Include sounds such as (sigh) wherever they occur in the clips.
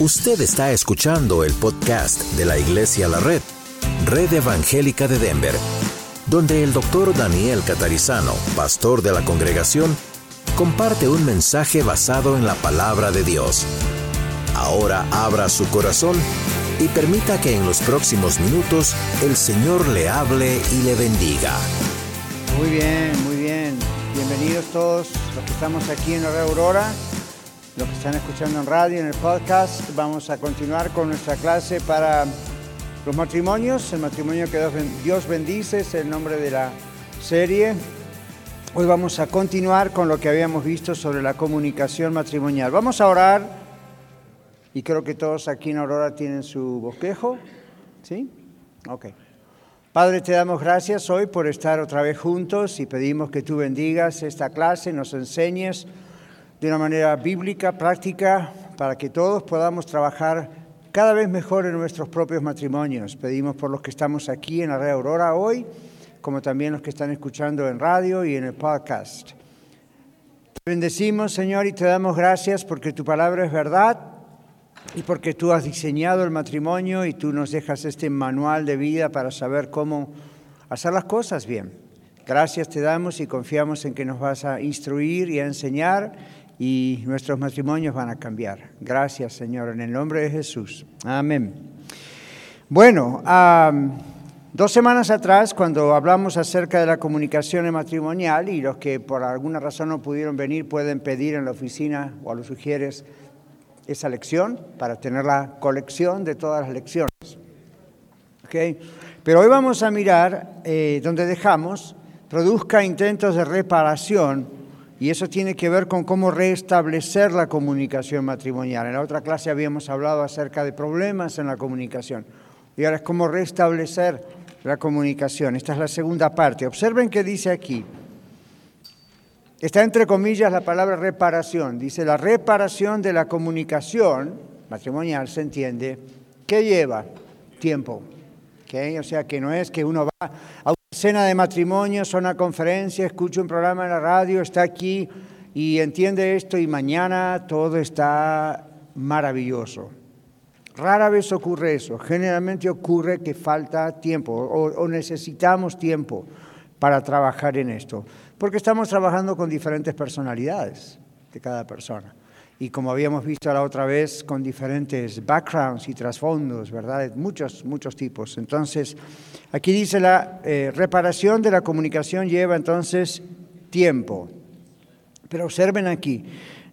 Usted está escuchando el podcast de la Iglesia La Red, Red Evangélica de Denver, donde el doctor Daniel Catarizano, pastor de la congregación, comparte un mensaje basado en la palabra de Dios. Ahora abra su corazón y permita que en los próximos minutos el Señor le hable y le bendiga. Muy bien, muy bien. Bienvenidos todos los que estamos aquí en la Aurora los que están escuchando en radio, en el podcast. Vamos a continuar con nuestra clase para los matrimonios. El matrimonio que Dios bendice es el nombre de la serie. Hoy vamos a continuar con lo que habíamos visto sobre la comunicación matrimonial. Vamos a orar y creo que todos aquí en Aurora tienen su bosquejo. ¿Sí? Ok. Padre, te damos gracias hoy por estar otra vez juntos y pedimos que tú bendigas esta clase, nos enseñes de una manera bíblica, práctica, para que todos podamos trabajar cada vez mejor en nuestros propios matrimonios. Pedimos por los que estamos aquí en la Red Aurora hoy, como también los que están escuchando en radio y en el podcast. Te bendecimos, Señor, y te damos gracias porque tu palabra es verdad y porque tú has diseñado el matrimonio y tú nos dejas este manual de vida para saber cómo hacer las cosas bien. Gracias te damos y confiamos en que nos vas a instruir y a enseñar y nuestros matrimonios van a cambiar. Gracias, Señor, en el nombre de Jesús. Amén. Bueno, dos semanas atrás, cuando hablamos acerca de la comunicación matrimonial, y los que por alguna razón no pudieron venir pueden pedir en la oficina o a los sugieres esa lección para tener la colección de todas las lecciones. ¿Okay? Pero hoy vamos a mirar eh, donde dejamos, produzca intentos de reparación y eso tiene que ver con cómo restablecer la comunicación matrimonial. En la otra clase habíamos hablado acerca de problemas en la comunicación. Y ahora es cómo restablecer la comunicación. Esta es la segunda parte. Observen qué dice aquí. Está entre comillas la palabra reparación. Dice la reparación de la comunicación matrimonial, se entiende, ¿qué lleva? Tiempo. O sea, que no es que uno va a cena de matrimonio, a una conferencia, escucha un programa en la radio, está aquí y entiende esto y mañana todo está maravilloso. Rara vez ocurre eso. Generalmente ocurre que falta tiempo o necesitamos tiempo para trabajar en esto, porque estamos trabajando con diferentes personalidades de cada persona y como habíamos visto la otra vez, con diferentes backgrounds y trasfondos, ¿verdad? Muchos, muchos tipos. Entonces, aquí dice la eh, reparación de la comunicación lleva entonces tiempo. Pero observen aquí,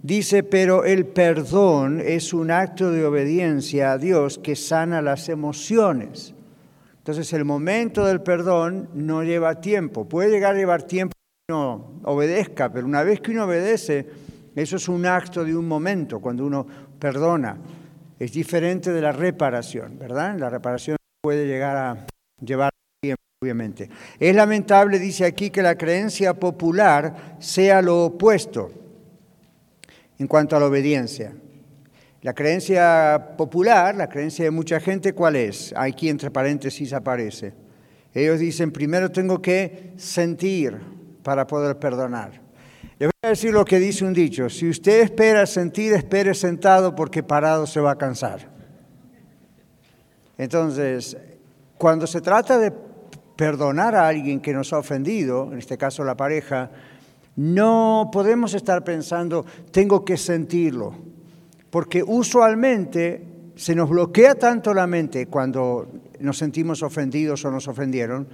dice, pero el perdón es un acto de obediencia a Dios que sana las emociones. Entonces, el momento del perdón no lleva tiempo. Puede llegar a llevar tiempo que uno obedezca, pero una vez que uno obedece, eso es un acto de un momento, cuando uno perdona. Es diferente de la reparación, ¿verdad? La reparación puede llegar a llevar tiempo, obviamente. Es lamentable, dice aquí, que la creencia popular sea lo opuesto en cuanto a la obediencia. La creencia popular, la creencia de mucha gente, ¿cuál es? Aquí entre paréntesis aparece. Ellos dicen, primero tengo que sentir para poder perdonar. Le voy a decir lo que dice un dicho, si usted espera sentir, espere sentado porque parado se va a cansar. Entonces, cuando se trata de perdonar a alguien que nos ha ofendido, en este caso la pareja, no podemos estar pensando, tengo que sentirlo, porque usualmente se nos bloquea tanto la mente cuando nos sentimos ofendidos o nos ofendieron,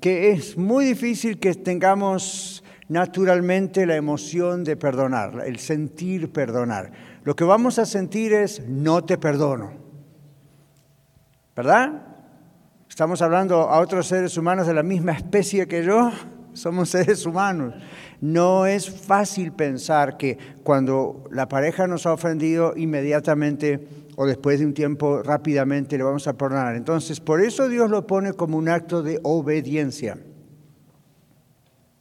que es muy difícil que tengamos naturalmente la emoción de perdonar, el sentir perdonar. Lo que vamos a sentir es no te perdono. ¿Verdad? Estamos hablando a otros seres humanos de la misma especie que yo, (laughs) somos seres humanos. No es fácil pensar que cuando la pareja nos ha ofendido inmediatamente o después de un tiempo rápidamente le vamos a perdonar. Entonces, por eso Dios lo pone como un acto de obediencia.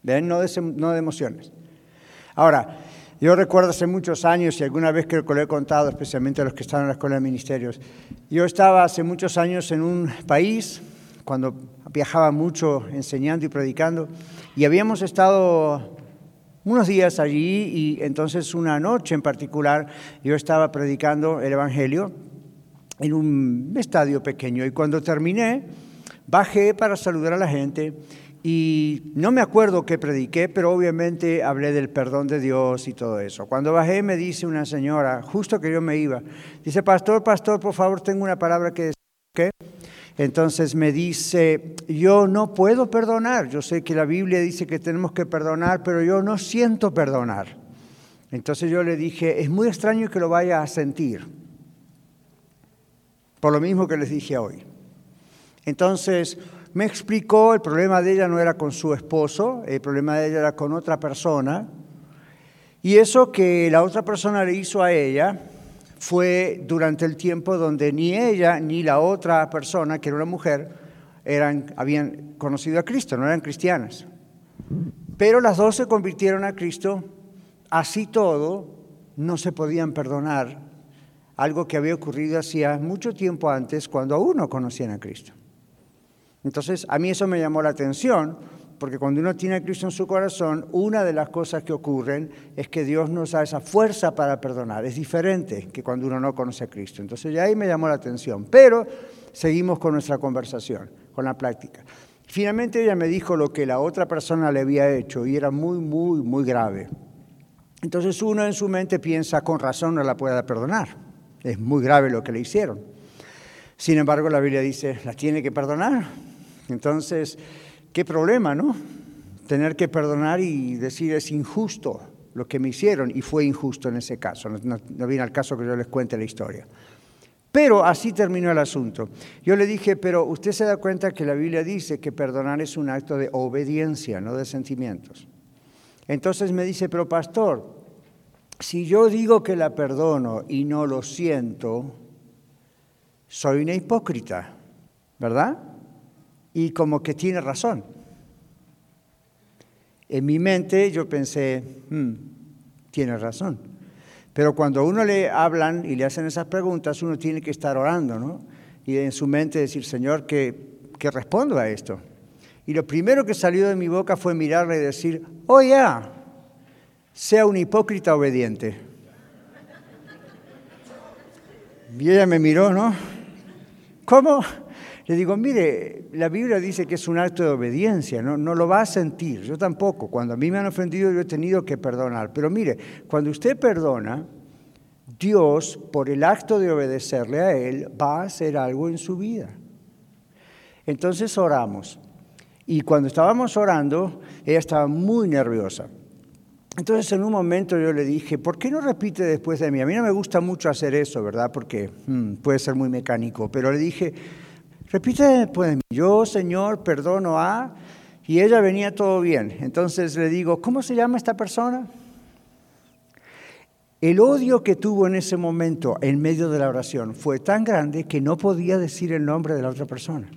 ¿Ven? No de, no de emociones. Ahora, yo recuerdo hace muchos años, y alguna vez creo que lo he contado, especialmente a los que están en la Escuela de Ministerios, yo estaba hace muchos años en un país, cuando viajaba mucho enseñando y predicando, y habíamos estado unos días allí, y entonces una noche en particular yo estaba predicando el Evangelio, en un estadio pequeño y cuando terminé, bajé para saludar a la gente y no me acuerdo qué prediqué, pero obviamente hablé del perdón de Dios y todo eso. Cuando bajé me dice una señora, justo que yo me iba, dice, pastor, pastor, por favor, tengo una palabra que decir. ¿Qué? Entonces me dice, yo no puedo perdonar, yo sé que la Biblia dice que tenemos que perdonar, pero yo no siento perdonar. Entonces yo le dije, es muy extraño que lo vaya a sentir, por lo mismo que les dije hoy. Entonces me explicó, el problema de ella no era con su esposo, el problema de ella era con otra persona. Y eso que la otra persona le hizo a ella fue durante el tiempo donde ni ella ni la otra persona, que era una mujer, eran, habían conocido a Cristo, no eran cristianas. Pero las dos se convirtieron a Cristo, así todo, no se podían perdonar algo que había ocurrido hacía mucho tiempo antes cuando aún no conocían a Cristo. Entonces, a mí eso me llamó la atención, porque cuando uno tiene a Cristo en su corazón, una de las cosas que ocurren es que Dios nos da esa fuerza para perdonar. Es diferente que cuando uno no conoce a Cristo. Entonces, ya ahí me llamó la atención. Pero seguimos con nuestra conversación, con la práctica. Finalmente ella me dijo lo que la otra persona le había hecho y era muy, muy, muy grave. Entonces uno en su mente piensa, con razón no la pueda perdonar. Es muy grave lo que le hicieron. Sin embargo, la Biblia dice, la tiene que perdonar. Entonces, qué problema, ¿no? Tener que perdonar y decir es injusto lo que me hicieron, y fue injusto en ese caso, no, viene al caso que yo les cuente la historia. Pero así terminó el asunto. Yo le dije, pero usted se da cuenta que la Biblia dice que perdonar es un acto de obediencia, no de sentimientos. Entonces me dice, pero pastor, si yo digo que la perdono y no lo siento, soy una hipócrita, ¿verdad? Y como que tiene razón. En mi mente yo pensé, hmm, tiene razón. Pero cuando uno le hablan y le hacen esas preguntas, uno tiene que estar orando, ¿no? Y en su mente decir, Señor, ¿qué, qué respondo a esto? Y lo primero que salió de mi boca fue mirarle y decir, oh ya, sea un hipócrita obediente. Y ella me miró, ¿no? ¿Cómo? Le digo, mire, la Biblia dice que es un acto de obediencia, ¿no? lo va a sentir, yo tampoco. Cuando a mí me han ofendido yo he tenido que perdonar. Pero mire, cuando usted perdona, Dios, por el acto de obedecerle a Él, va a hacer algo en su vida. Entonces oramos. Y cuando estábamos orando, ella estaba muy nerviosa. Entonces en un momento yo le dije, ¿por qué no repite después de mí? A mí no me gusta mucho hacer eso, ¿verdad? Porque hmm, puede ser muy mecánico, pero le dije, Repite pues, yo Señor perdono a, y ella venía todo bien. Entonces le digo, ¿cómo se llama esta persona? El odio que tuvo en ese momento en medio de la oración fue tan grande que no podía decir el nombre de la otra persona.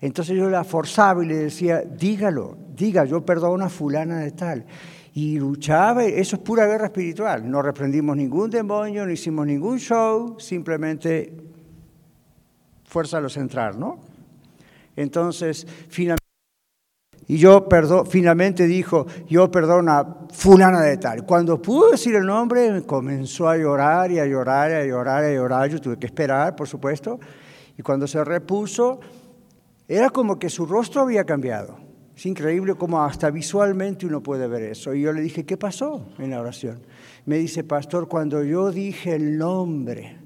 Entonces yo la forzaba y le decía, dígalo, diga, yo perdono a fulana de tal. Y luchaba, eso es pura guerra espiritual. No reprendimos ningún demonio, no hicimos ningún show, simplemente fuerza a lo central, ¿no? Entonces, finalmente, y yo perdo, finalmente dijo, yo perdono a fulana de tal. Cuando pudo decir el nombre, comenzó a llorar y a llorar y a llorar y a llorar. Yo tuve que esperar, por supuesto. Y cuando se repuso, era como que su rostro había cambiado. Es increíble cómo hasta visualmente uno puede ver eso. Y yo le dije, ¿qué pasó en la oración? Me dice, pastor, cuando yo dije el nombre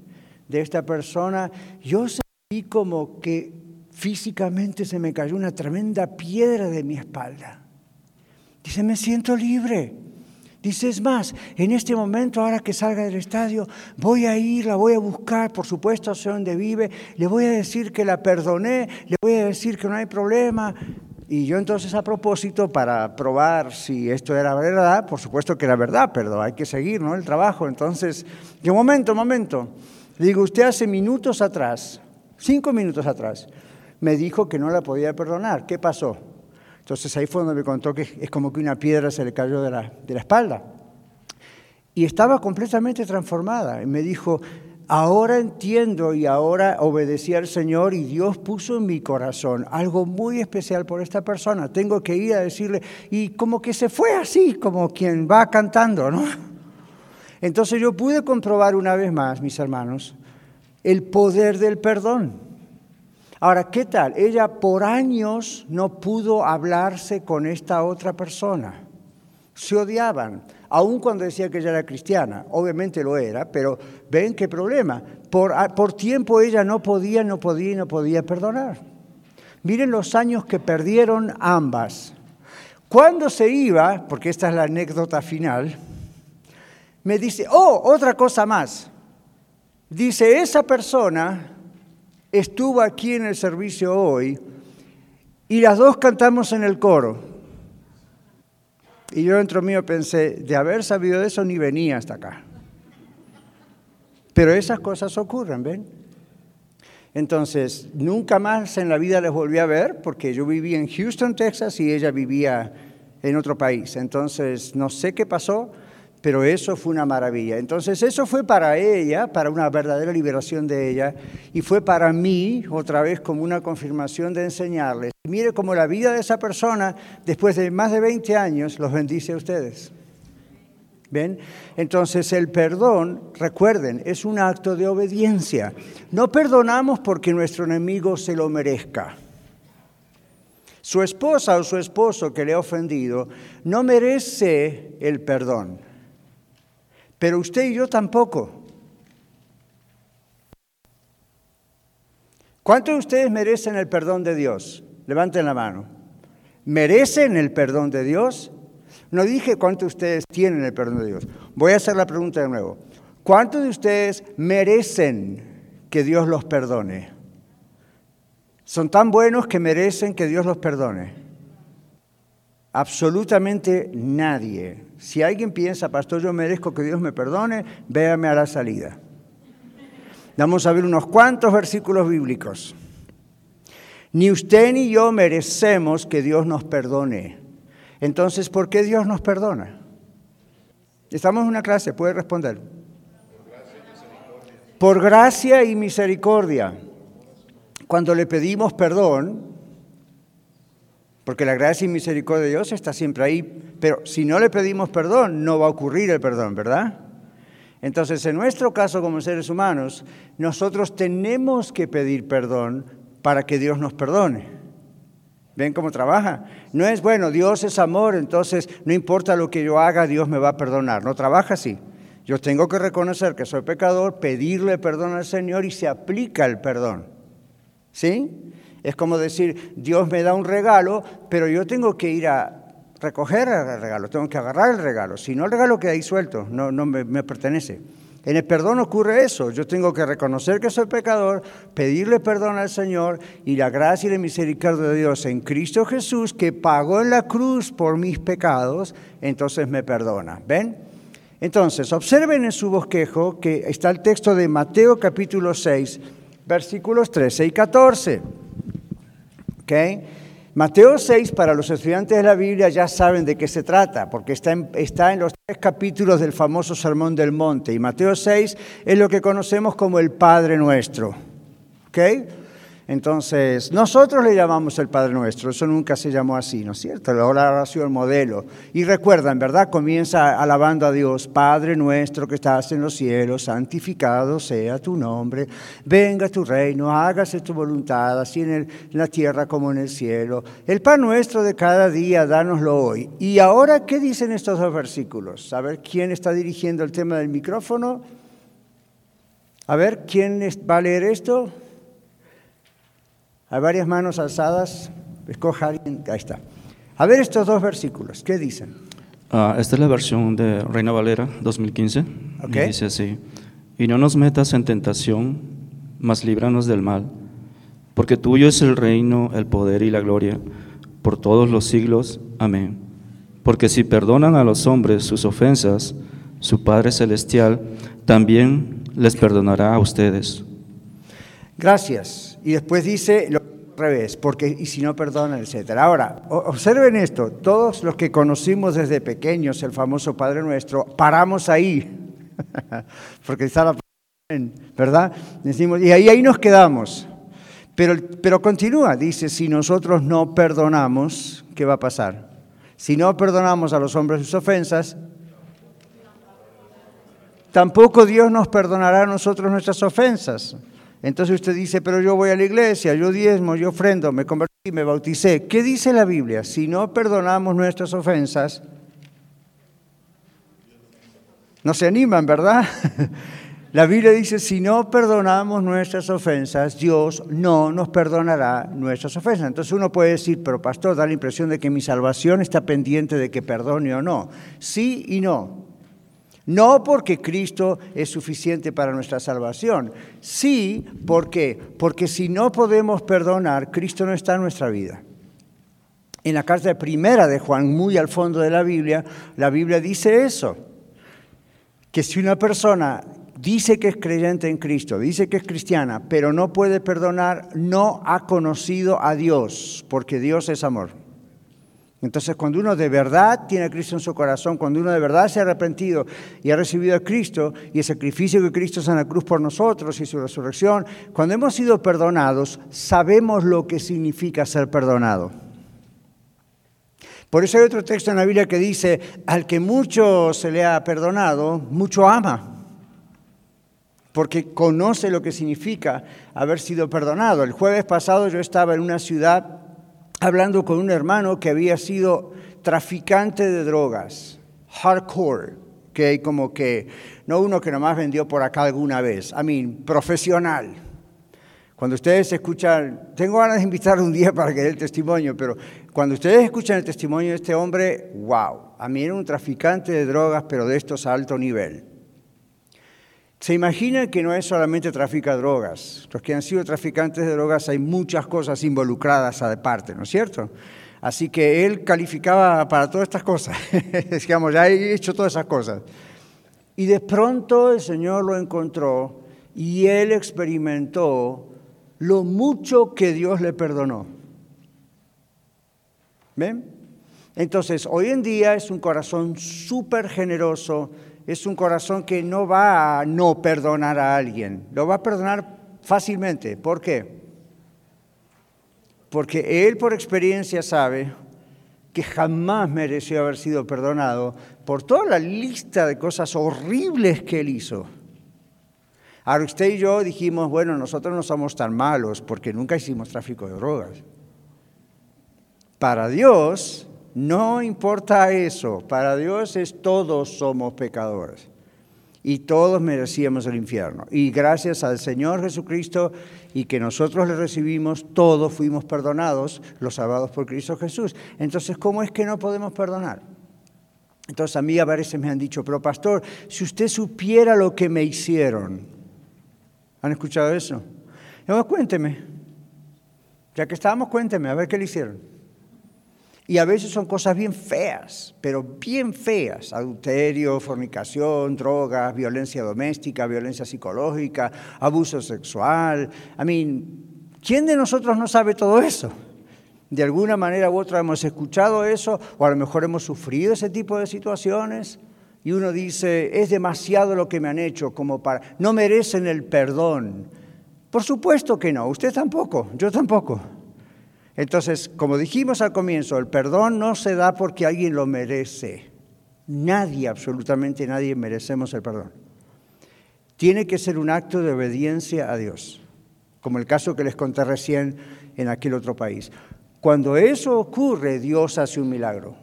de esta persona, yo y como que físicamente se me cayó una tremenda piedra de mi espalda. Dice, me siento libre. Dice, es más, en este momento, ahora que salga del estadio, voy a ir, la voy a buscar, por supuesto, sé dónde vive, le voy a decir que la perdoné, le voy a decir que no hay problema. Y yo entonces a propósito, para probar si esto era verdad, por supuesto que era verdad, pero hay que seguir, ¿no? El trabajo. Entonces, de momento, momento. Le digo, usted hace minutos atrás cinco minutos atrás, me dijo que no la podía perdonar. ¿Qué pasó? Entonces ahí fue donde me contó que es como que una piedra se le cayó de la, de la espalda. Y estaba completamente transformada. Y me dijo, ahora entiendo y ahora obedecí al Señor y Dios puso en mi corazón algo muy especial por esta persona. Tengo que ir a decirle, y como que se fue así, como quien va cantando, ¿no? Entonces yo pude comprobar una vez más, mis hermanos, el poder del perdón. Ahora, ¿qué tal? Ella por años no pudo hablarse con esta otra persona. Se odiaban, aun cuando decía que ella era cristiana. Obviamente lo era, pero ven qué problema. Por, por tiempo ella no podía, no podía, no podía perdonar. Miren los años que perdieron ambas. Cuando se iba, porque esta es la anécdota final, me dice, oh, otra cosa más. Dice, esa persona estuvo aquí en el servicio hoy y las dos cantamos en el coro. Y yo dentro mío pensé, de haber sabido eso ni venía hasta acá. Pero esas cosas ocurren, ¿ven? Entonces, nunca más en la vida les volví a ver porque yo vivía en Houston, Texas y ella vivía en otro país. Entonces, no sé qué pasó, pero eso fue una maravilla. Entonces eso fue para ella, para una verdadera liberación de ella, y fue para mí, otra vez, como una confirmación de enseñarles. Mire cómo la vida de esa persona, después de más de 20 años, los bendice a ustedes. ¿Ven? Entonces el perdón, recuerden, es un acto de obediencia. No perdonamos porque nuestro enemigo se lo merezca. Su esposa o su esposo que le ha ofendido no merece el perdón pero usted y yo tampoco. ¿Cuántos de ustedes merecen el perdón de Dios? Levanten la mano. ¿Merecen el perdón de Dios? No dije cuántos de ustedes tienen el perdón de Dios. Voy a hacer la pregunta de nuevo. ¿Cuántos de ustedes merecen que Dios los perdone? ¿Son tan buenos que merecen que Dios los perdone? Absolutamente nadie. Si alguien piensa, pastor, yo merezco que Dios me perdone, véame a la salida. Vamos a ver unos cuantos versículos bíblicos. Ni usted ni yo merecemos que Dios nos perdone. Entonces, ¿por qué Dios nos perdona? Estamos en una clase, puede responder. Por gracia y misericordia. Cuando le pedimos perdón, porque la gracia y misericordia de Dios está siempre ahí, pero si no le pedimos perdón, no va a ocurrir el perdón, ¿verdad? Entonces, en nuestro caso como seres humanos, nosotros tenemos que pedir perdón para que Dios nos perdone. ¿Ven cómo trabaja? No es, bueno, Dios es amor, entonces no importa lo que yo haga, Dios me va a perdonar. No trabaja así. Yo tengo que reconocer que soy pecador, pedirle perdón al Señor y se aplica el perdón. ¿Sí? Es como decir, Dios me da un regalo, pero yo tengo que ir a recoger el regalo, tengo que agarrar el regalo. Si no, el regalo queda ahí suelto, no, me pertenece. En el perdón ocurre eso. Yo tengo que reconocer que soy pecador, pedirle perdón al Señor y la gracia y la misericordia de Dios en Cristo Jesús, que pagó en la cruz por mis pecados, entonces me perdona. ¿Ven? Entonces, observen en su bosquejo que está el texto de Mateo capítulo 6, versículos 13 y 14. Mateo 6, para los estudiantes de la Biblia ya saben de qué se trata, porque está en, está en los tres capítulos del famoso Sermón del Monte. Y Mateo 6 es lo que conocemos como el Padre Nuestro. ¿Okay? Entonces, nosotros le llamamos el Padre Nuestro, eso nunca se llamó así, ¿no es cierto? La oración modelo. Y recuerdan, ¿verdad? Comienza alabando a Dios, Padre nuestro que estás en los cielos, santificado sea tu nombre, venga tu reino, hágase tu voluntad, así en, la tierra como en el cielo. El pan nuestro de cada día, dánoslo hoy. Y ahora, ¿qué dicen estos dos versículos? A ver, ¿quién está dirigiendo el tema del micrófono? A ver, ¿quién va a leer esto? Hay varias manos alzadas. Escoja alguien. Ahí está. A ver estos dos versículos. ¿Qué dicen? Ah, esta es la versión de Reina Valera 2015. Okay. dice así. Y no nos metas en tentación, mas líbranos del mal. Porque tuyo es el reino, el poder y la gloria por todos los siglos. Amén. Porque si perdonan a los hombres sus ofensas, su Padre Celestial también les perdonará a ustedes. Gracias. Y después dice lo revés, porque y si no perdonan, etcétera. Ahora, observen esto, todos los que conocimos desde pequeños el famoso Padre Nuestro, paramos ahí, (laughs) porque está la ¿verdad? Decimos, y ahí, ahí nos quedamos. Pero, pero continúa, dice, si nosotros no perdonamos, ¿qué va a pasar? Si no perdonamos a los hombres sus ofensas, tampoco Dios nos perdonará a nosotros nuestras ofensas. Entonces usted dice, pero yo voy a la iglesia, yo diezmo, yo ofrendo, me convertí, me bauticé. ¿Qué dice la Biblia? Si no perdonamos nuestras ofensas, no se animan, ¿verdad? (laughs) La Biblia dice, si no perdonamos nuestras ofensas, Dios no nos perdonará nuestras ofensas. Entonces uno puede decir, pero pastor, da la impresión de que mi salvación está pendiente de que perdone o no. Sí y no. No porque Cristo es suficiente para nuestra salvación. Sí. Porque si no podemos perdonar, Cristo no está en nuestra vida. En la carta primera de Juan, muy al fondo de la Biblia, la Biblia dice eso, que si una persona dice que es creyente en Cristo, dice que es cristiana, pero no puede perdonar, no ha conocido a Dios, porque Dios es amor. Entonces, cuando uno de verdad tiene a Cristo en su corazón, cuando uno de verdad se ha arrepentido y ha recibido a Cristo y el sacrificio que Cristo hace en la cruz por nosotros y su resurrección, cuando hemos sido perdonados, sabemos lo que significa ser perdonado. Por eso hay otro texto en la Biblia que dice, al que mucho se le ha perdonado, mucho ama porque conoce lo que significa haber sido perdonado. El jueves pasado yo estaba en una ciudad hablando con un hermano que había sido traficante de drogas, hardcore, que como que, no uno que nomás vendió por acá alguna vez, a mí, profesional. Cuando ustedes escuchan, tengo ganas de invitar un día para que dé el testimonio, pero cuando ustedes escuchan el testimonio de este hombre, wow, a mí era un traficante de drogas, pero de estos a alto nivel. Se imagina que no es solamente trafica drogas. Los que han sido traficantes de drogas hay muchas cosas involucradas aparte, ¿no es cierto? Así que él calificaba para todas estas cosas. (laughs) Digamos, ya he hecho todas esas cosas. Y de pronto el Señor lo encontró y él experimentó lo mucho que Dios le perdonó. ¿Ven? Entonces, hoy en día es un corazón súper generoso, es un corazón que no va a no perdonar a alguien, lo va a perdonar fácilmente. ¿Por qué? Porque él por experiencia sabe que jamás mereció haber sido perdonado por toda la lista de cosas horribles que él hizo. Ahora usted y yo dijimos, bueno, nosotros no somos tan malos porque nunca hicimos tráfico de drogas. Para Dios, no importa eso, para Dios es todos somos pecadores y todos merecíamos el infierno. Y gracias al Señor Jesucristo y que nosotros le recibimos, todos fuimos perdonados, los salvados por Cristo Jesús. Entonces, ¿cómo es que no podemos perdonar? Entonces a mí a veces me han dicho, pero pastor, si usted supiera lo que me hicieron, ¿han escuchado eso? No, cuénteme, ya que estábamos, cuénteme, a ver qué le hicieron. Y a veces son cosas bien feas, pero bien feas. Adulterio, fornicación, drogas, violencia doméstica, violencia psicológica, abuso sexual. I mean, ¿quién de nosotros no sabe todo eso? De alguna manera u otra hemos escuchado eso o a lo mejor hemos sufrido ese tipo de situaciones y uno dice, es demasiado lo que me han hecho como para... No merecen el perdón. Por supuesto que no, usted tampoco, yo tampoco. Entonces, como dijimos al comienzo, el perdón no se da porque alguien lo merece. Nadie, absolutamente nadie, merecemos el perdón. Tiene que ser un acto de obediencia a Dios, como el caso que les conté recién en aquel otro país. Cuando eso ocurre, Dios hace un milagro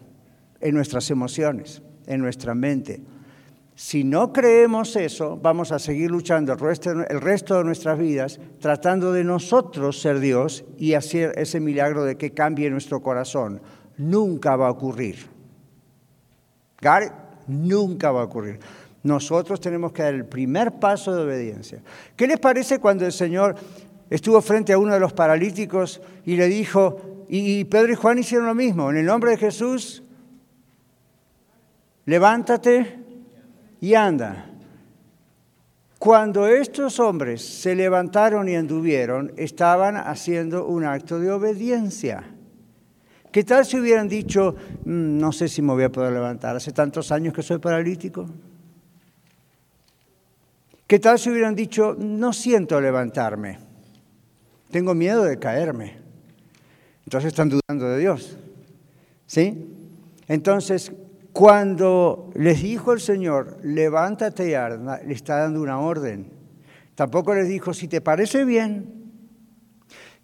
en nuestras emociones, en nuestra mente. Si no creemos eso, vamos a seguir luchando el resto, de nuestras vidas tratando de nosotros ser Dios y hacer ese milagro de que cambie nuestro corazón. Nunca va a ocurrir. ¿Got Nunca va a ocurrir. Nosotros tenemos que dar el primer paso de obediencia. ¿Qué les parece cuando el Señor estuvo frente a uno de los paralíticos y le dijo, y Pedro y Juan hicieron lo mismo, en el nombre de Jesús, levántate y anda. Cuando estos hombres se levantaron y anduvieron, estaban haciendo un acto de obediencia. ¿Qué tal si hubieran dicho, mm, no sé si me voy a poder levantar, hace tantos años que soy paralítico? ¿Qué tal si hubieran dicho, no siento levantarme, tengo miedo de caerme? Entonces están dudando de Dios. ¿Sí? Entonces, cuando les dijo el Señor, levántate y arda, le está dando una orden. Tampoco les dijo, si te parece bien,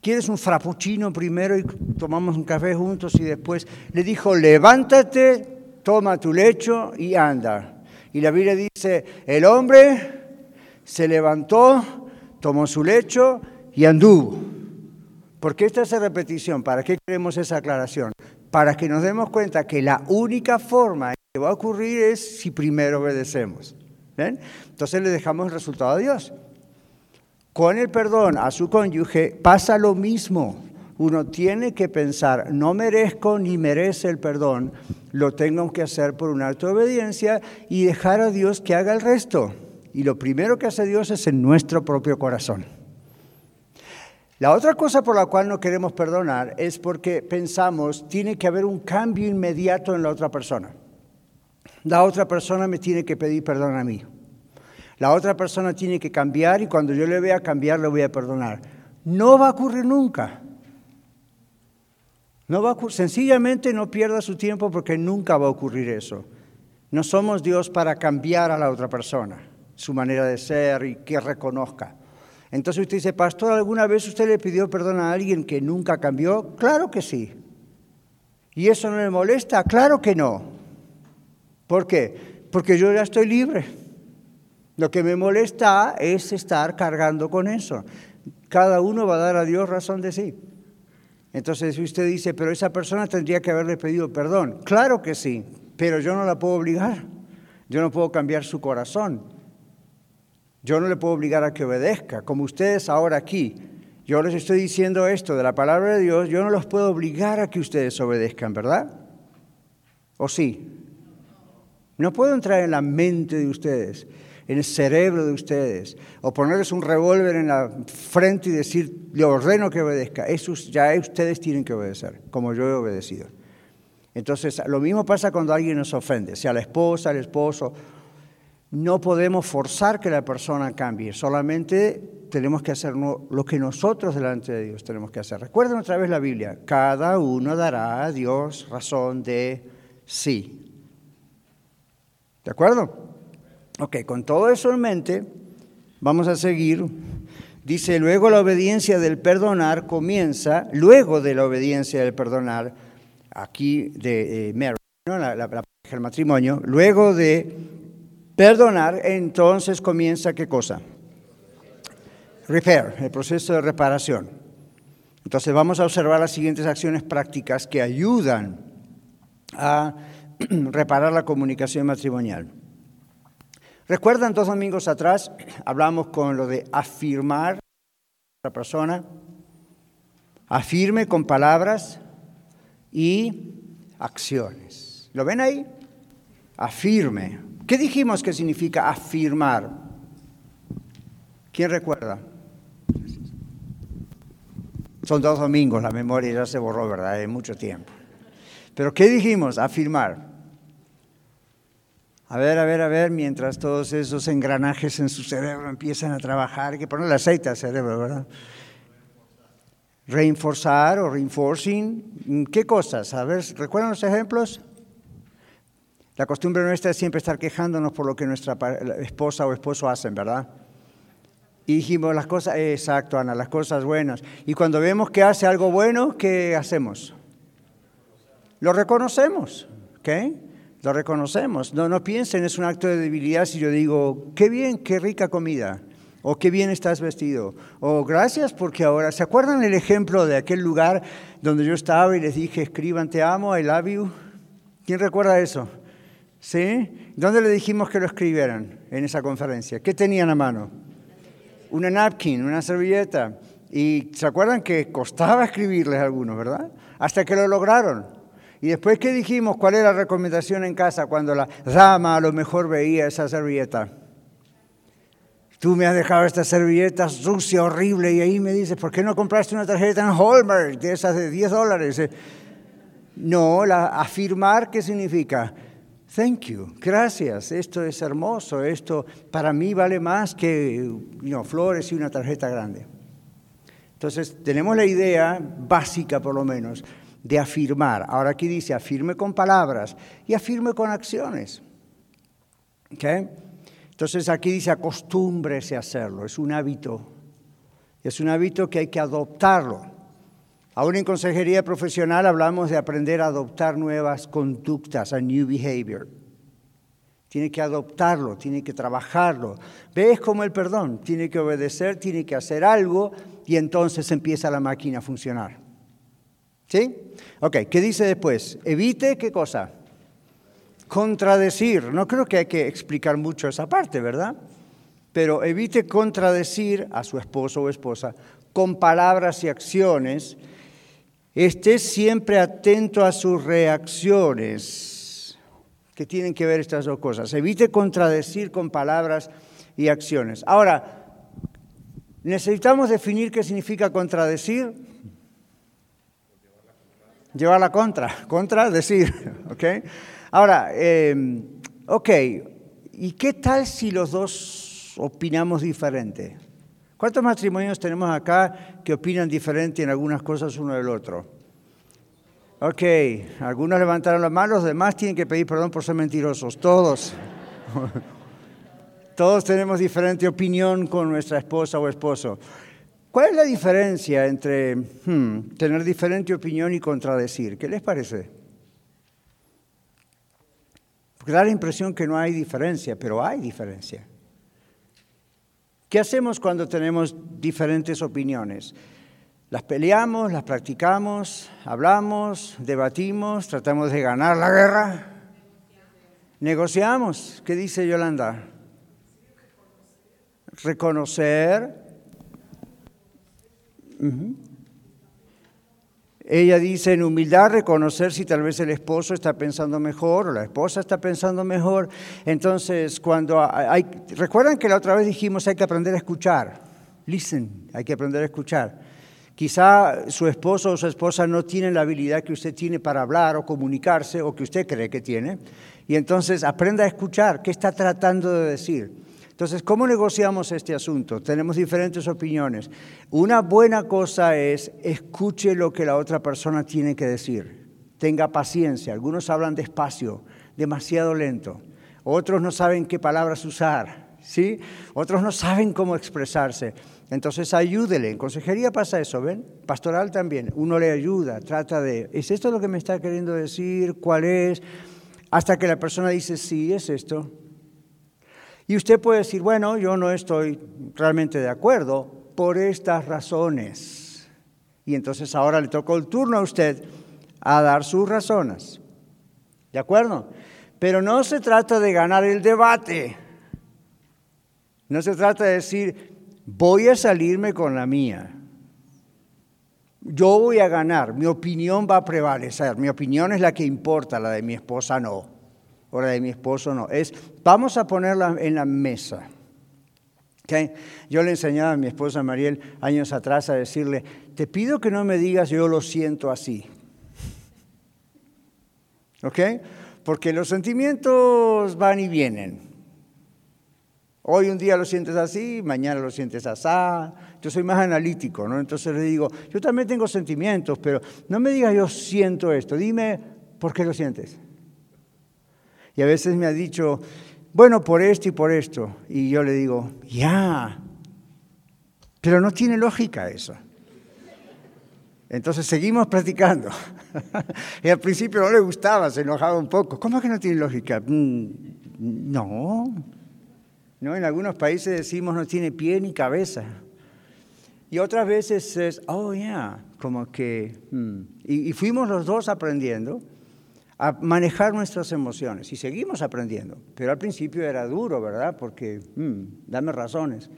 ¿quieres un frappuccino primero y tomamos un café juntos y después? Le dijo, levántate, toma tu lecho y anda. Y la Biblia dice, el hombre se levantó, tomó su lecho y anduvo. ¿Por qué esta es repetición? ¿Para qué queremos esa aclaración? Para que nos demos cuenta que la única forma que va a ocurrir es si primero obedecemos. Entonces le dejamos el resultado a Dios. Con el perdón a su cónyuge pasa lo mismo. Uno tiene que pensar, no merezco ni merece el perdón, lo tengo que hacer por un acto de obediencia y dejar a Dios que haga el resto. Y lo primero que hace Dios es en nuestro propio corazón. La otra cosa por la cual no queremos perdonar es porque pensamos tiene que haber un cambio inmediato en la otra persona. La otra persona me tiene que pedir perdón a mí. La otra persona tiene que cambiar y cuando yo le vea cambiar le voy a perdonar. No va a ocurrir nunca. No va sencillamente no pierda su tiempo porque nunca va a ocurrir eso. No somos Dios para cambiar a la otra persona, su manera de ser y que reconozca. Entonces usted dice, pastor, ¿alguna vez usted le pidió perdón a alguien que nunca cambió? Claro que sí. ¿Y eso no le molesta? Claro que no. ¿Por qué? Porque yo ya estoy libre. Lo que me molesta es estar cargando con eso. Cada uno va a dar a Dios razón de sí. Entonces usted dice, pero esa persona tendría que haberle pedido perdón. Claro que sí, pero yo no la puedo obligar. Yo no puedo cambiar su corazón. Yo no le puedo obligar a que obedezca, como ustedes ahora aquí. Yo les estoy diciendo esto de la palabra de Dios, yo no los puedo obligar a que ustedes obedezcan, ¿verdad? ¿O sí? No puedo entrar en la mente de ustedes, en el cerebro de ustedes, o ponerles un revólver en la frente y decir, le ordeno que obedezca. Eso ya ustedes tienen que obedecer, como yo he obedecido. Entonces, lo mismo pasa cuando alguien nos ofende, sea la esposa, el esposo no podemos forzar que la persona cambie, solamente tenemos que hacer lo que nosotros delante de Dios tenemos que hacer. Recuerden otra vez la Biblia, cada uno dará a Dios razón de sí. ¿De acuerdo? Ok, con todo eso en mente, vamos a seguir. Dice, luego la obediencia del perdonar comienza, luego de la obediencia del perdonar, aquí de eh, Mary, el matrimonio, luego de Perdonar, entonces comienza qué cosa? Repair, el proceso de reparación. Entonces vamos a observar las siguientes acciones prácticas que ayudan a (clears throat) reparar la comunicación matrimonial. ¿Recuerdan dos domingos atrás? Hablamos con lo de afirmar a la persona. Afirme con palabras y acciones. ¿Lo ven ahí? Afirme. ¿Qué dijimos que significa afirmar? ¿Quién recuerda? Son dos domingos, la memoria ya se borró, ¿verdad? Hay mucho tiempo. Pero ¿qué dijimos? Afirmar. A ver, a ver, a ver, mientras todos esos engranajes en su cerebro empiezan a trabajar, hay que ponerle aceite al cerebro, ¿verdad? Reinforzar o reinforcing, ¿qué cosas? A ver, ¿recuerdan los ejemplos? La costumbre nuestra es siempre estar quejándonos por lo que nuestra esposa o esposo hacen, ¿verdad? Y dijimos las cosas, exacto, Ana, las cosas buenas. Y cuando vemos que hace algo bueno, ¿qué hacemos? Lo reconocemos, ¿ok? Lo reconocemos. No, no piensen, es un acto de debilidad si yo digo, qué bien, qué rica comida, o qué bien estás vestido, o gracias porque ahora, ¿se acuerdan el ejemplo de aquel lugar donde yo estaba y les dije, escriban, te amo, I love you? ¿Quién recuerda eso? ¿Sí? ¿Dónde le dijimos que lo escribieran en esa conferencia? ¿Qué tenían a mano? Una napkin, una servilleta. Y se acuerdan que costaba escribirles algunos, ¿verdad? Hasta que lo lograron. Y después que dijimos cuál era la recomendación en casa cuando la dama a lo mejor veía esa servilleta. Tú me has dejado esta servilleta sucia, horrible, y ahí me dices, ¿por qué no compraste una tarjeta en Hallmark de esas de 10 dólares? No, la, afirmar, ¿qué significa? Thank you, gracias, esto es hermoso, esto para mí vale más que flores y una tarjeta grande. Entonces, tenemos la idea básica, por lo menos, de afirmar. Ahora aquí dice, afirme con palabras y afirme con acciones. Entonces aquí dice acostúmbrese a hacerlo, es un hábito. Es un hábito que hay que adoptarlo. Aún en consejería profesional hablamos de aprender a adoptar nuevas conductas, a new behavior. Tiene que adoptarlo, tiene que trabajarlo. ¿Ves como el perdón? Tiene que obedecer, tiene que hacer algo y entonces empieza la máquina a funcionar. ¿Sí? Ok, ¿qué dice después? Evite qué cosa? Contradecir. No creo que hay que explicar mucho esa parte, ¿verdad? Pero evite contradecir a su esposo o esposa con palabras y acciones. Esté siempre atento a sus reacciones, que tienen que ver estas dos cosas. Evite contradecir con palabras y acciones. Ahora, necesitamos definir qué significa contradecir. Llevar la contra, (laughs) contradecir, (laughs) ¿ok? Ahora, eh, ok, ¿y qué tal si los dos opinamos diferente? ¿Cuántos matrimonios tenemos acá que opinan diferente en algunas cosas uno del otro? Ok, algunos levantaron la mano, los demás tienen que pedir perdón por ser mentirosos, todos. (laughs) todos tenemos diferente opinión con nuestra esposa o esposo. ¿Cuál es la diferencia entre hmm, tener diferente opinión y contradecir? ¿Qué les parece? Porque da la impresión que no hay diferencia, pero hay diferencia. ¿Qué hacemos cuando tenemos diferentes opiniones? Las peleamos, las practicamos, hablamos, debatimos, tratamos de ganar la guerra. Negociamos. ¿Qué dice Yolanda? Reconocer. Ella dice en humildad reconocer si tal vez el esposo está pensando mejor o la esposa está pensando mejor. Entonces, cuando hay, recuerdan que la otra vez dijimos hay que aprender a escuchar. Listen, hay que aprender a escuchar. Quizá su esposo o su esposa no tienen la habilidad que usted tiene para hablar o comunicarse o que usted cree que tiene. Y entonces aprenda a escuchar qué está tratando de decir. Entonces, ¿cómo negociamos este asunto? Tenemos diferentes opiniones. Una buena cosa es escuche lo que la otra persona tiene que decir. Tenga paciencia. Algunos hablan despacio, demasiado lento. Otros no saben qué palabras usar, ¿sí? Otros no saben cómo expresarse. Entonces ayúdele. En consejería pasa eso, ¿ven? Pastoral también. Uno le ayuda, trata de, ¿es esto lo que me está queriendo decir? ¿Cuál es? Hasta que la persona dice, sí, es esto. Y usted puede decir, bueno, yo no estoy realmente de acuerdo por estas razones. Y entonces ahora le tocó el turno a usted a dar sus razones. ¿De acuerdo? Pero no se trata de ganar el debate. No se trata de decir, voy a salirme con la mía. Yo voy a ganar, mi opinión va a prevalecer, mi opinión es la que importa, la de mi esposa no la de mi esposo no. Es, vamos a ponerla en la mesa. ¿Okay? Yo le enseñaba a mi esposa Mariel años atrás a decirle, te pido que no me digas yo lo siento así. ¿Ok? Porque los sentimientos van y vienen. Hoy un día lo sientes así, mañana lo sientes así. Yo soy más analítico, ¿no? Entonces le digo, yo también tengo sentimientos, pero no me digas yo siento esto, dime por qué lo sientes. Y a veces me ha dicho, bueno, por esto y por esto. Y yo le digo, ya, pero no tiene lógica eso. Entonces seguimos practicando. (laughs) y al principio no le gustaba, se enojaba un poco. ¿Cómo que no tiene lógica? Mm, no. no. En algunos países decimos no tiene pie ni cabeza. Y otras veces es, oh, ya, como que... Mm. y fuimos los dos aprendiendo a manejar nuestras emociones y seguimos aprendiendo. Pero al principio era duro, ¿verdad? Porque, mm, dame razones.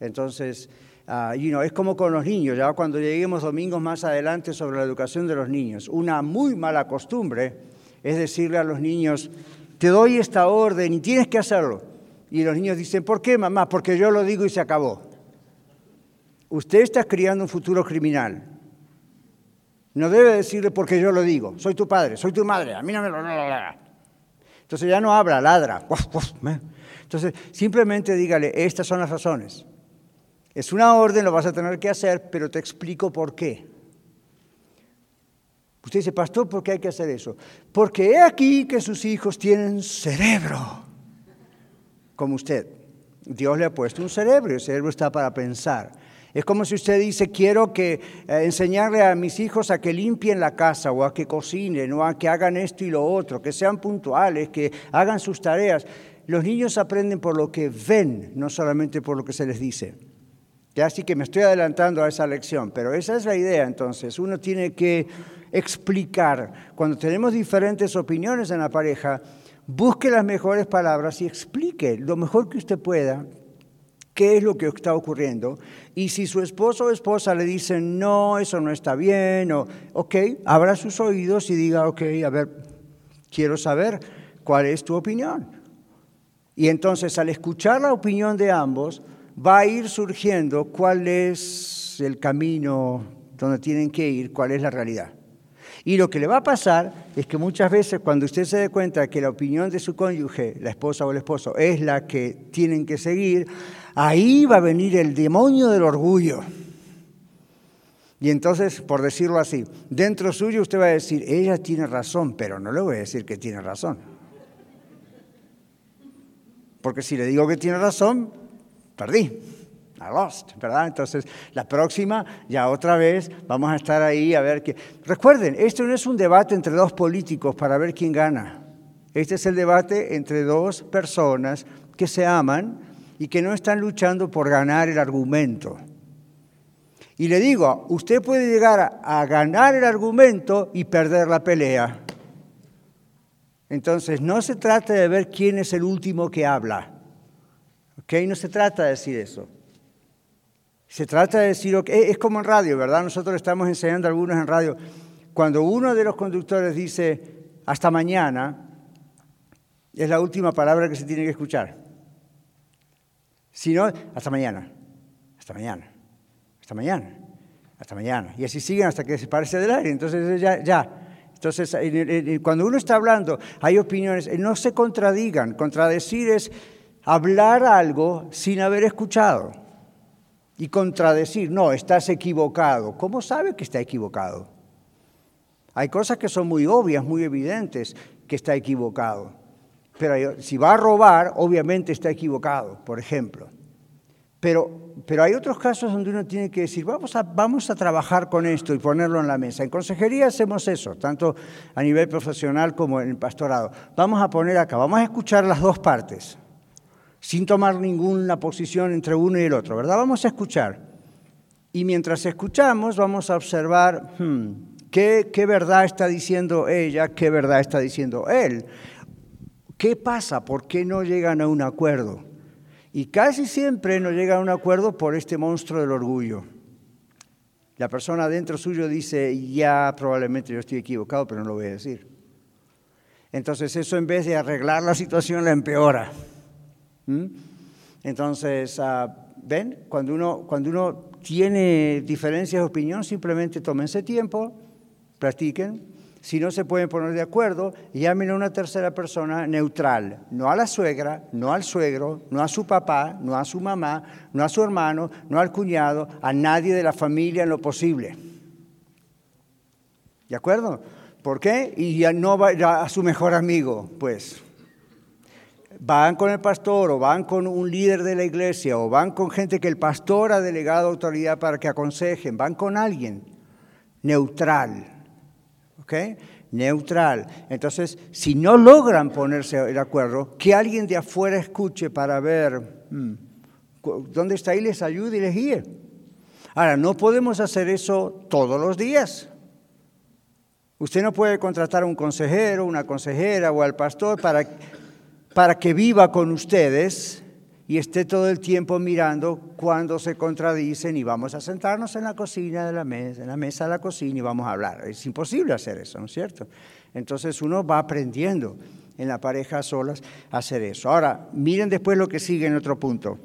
Entonces, uh, es como con los niños, ya cuando lleguemos domingos más adelante sobre la educación de los niños. Una muy mala costumbre es decirle a los niños, te doy esta orden y tienes que hacerlo. Y los niños dicen, ¿por qué, mamá? Porque yo lo digo y se acabó. Usted está criando un futuro criminal. No debe decirle porque yo lo digo. Soy tu padre, soy tu madre, a mí no me lo... Entonces ya no habla, ladra. Entonces simplemente dígale, estas son las razones. Es una orden, lo vas a tener que hacer, pero te explico por qué. Usted dice, pastor, ¿por qué hay que hacer eso? Porque he aquí que sus hijos tienen cerebro. como usted. Dios le ha puesto un cerebro, el cerebro está para pensar. Es como si usted dice, quiero que eh, enseñarle a mis hijos a que limpien la casa o a que cocinen o a que hagan esto y lo otro, que sean puntuales, que hagan sus tareas. Los niños aprenden por lo que ven, no solamente por lo que se les dice. Ya así que me estoy adelantando a esa lección, pero esa es la idea entonces. Uno tiene que explicar. Cuando tenemos diferentes opiniones en la pareja, busque las mejores palabras y explique lo mejor que usted pueda qué es lo que está ocurriendo. Y si su esposo o esposa le dicen, no, eso no está bien, o, ok, abra sus oídos y diga, ok, a ver, quiero saber cuál es tu opinión. Y entonces al escuchar la opinión de ambos, va a ir surgiendo cuál es el camino donde tienen que ir, cuál es la realidad. Y lo que le va a pasar es que muchas veces cuando usted se dé cuenta que la opinión de su cónyuge, la esposa o el esposo, es la que tienen que seguir, ahí va a venir el demonio del orgullo. Y entonces, por decirlo así, dentro suyo usted va a decir, ella tiene razón, pero no le voy a decir que tiene razón. Porque si le digo que tiene razón, perdí. I lost, ¿verdad? Entonces, la próxima, ya otra vez, vamos a estar ahí a ver qué. Recuerden, esto no es un debate entre dos políticos para ver quién gana. Este es el debate entre dos personas que se aman y que no están luchando por ganar el argumento. Y le digo, usted puede llegar a, ganar el argumento y perder la pelea. Entonces, no se trata de ver quién es el último que habla. ¿Ok? No se trata de decir eso. Se trata de decir, es como en radio, ¿verdad? Nosotros estamos enseñando algunos en radio. Cuando uno de los conductores dice, hasta mañana, es la última palabra que se tiene que escuchar. Si no, hasta mañana, hasta mañana, hasta mañana, hasta mañana. Y así siguen hasta que se parece del aire. Entonces ya, ya. Entonces, cuando uno está hablando, hay opiniones, eh, no se contradigan. Contradecir es hablar algo sin haber escuchado y contradecir, no, estás equivocado. ¿Cómo sabe que está equivocado? Hay cosas que son muy obvias, muy evidentes que está equivocado. Pero si va a robar, obviamente está equivocado, por ejemplo. Pero, pero hay otros casos donde uno tiene que decir, vamos a, vamos a trabajar con esto y ponerlo en la mesa. En consejería hacemos eso, tanto a nivel profesional como en el pastorado. Vamos a poner acá, vamos a escuchar las dos partes sin tomar ninguna posición entre uno y el otro, ¿verdad? Vamos a escuchar. Y mientras escuchamos, vamos a observar hmm, qué, qué verdad está diciendo ella, qué verdad está diciendo él. ¿Qué pasa? ¿Por qué no llegan a un acuerdo? Y casi siempre no llegan a un acuerdo por este monstruo del orgullo. La persona dentro suyo dice, ya probablemente yo estoy equivocado, pero no lo voy a decir. Entonces eso en vez de arreglar la situación la empeora. ¿Mm? Entonces, ah, ven, cuando uno, cuando uno tiene diferencias de opinión, simplemente tómense tiempo, practiquen. Si no se pueden poner de acuerdo, llamen a una tercera persona neutral, no a la suegra, no al suegro, no a su papá, no a su mamá, no a su hermano, no al cuñado, a nadie de la familia en lo posible. ¿De acuerdo? ¿Por qué? Y ya no va a su mejor amigo, pues van con el pastor o van con un líder de la iglesia o van con gente que el pastor ha delegado autoridad para que aconsejen, van con alguien neutral. ¿Ok? Neutral. Entonces, si no logran ponerse de acuerdo, que alguien de afuera escuche para ver hmm, dónde está y les ayude y les guíe. Ahora, no podemos hacer eso todos los días. Usted no puede contratar a un consejero, una consejera o al pastor para para que viva con ustedes y esté todo el tiempo mirando cuando se contradicen y vamos a sentarnos en la cocina de la mesa, en la mesa de la cocina y vamos a hablar. Es imposible hacer eso, ¿no es cierto? Entonces uno va aprendiendo en la pareja solas a hacer eso. Ahora, miren después lo que sigue en otro punto.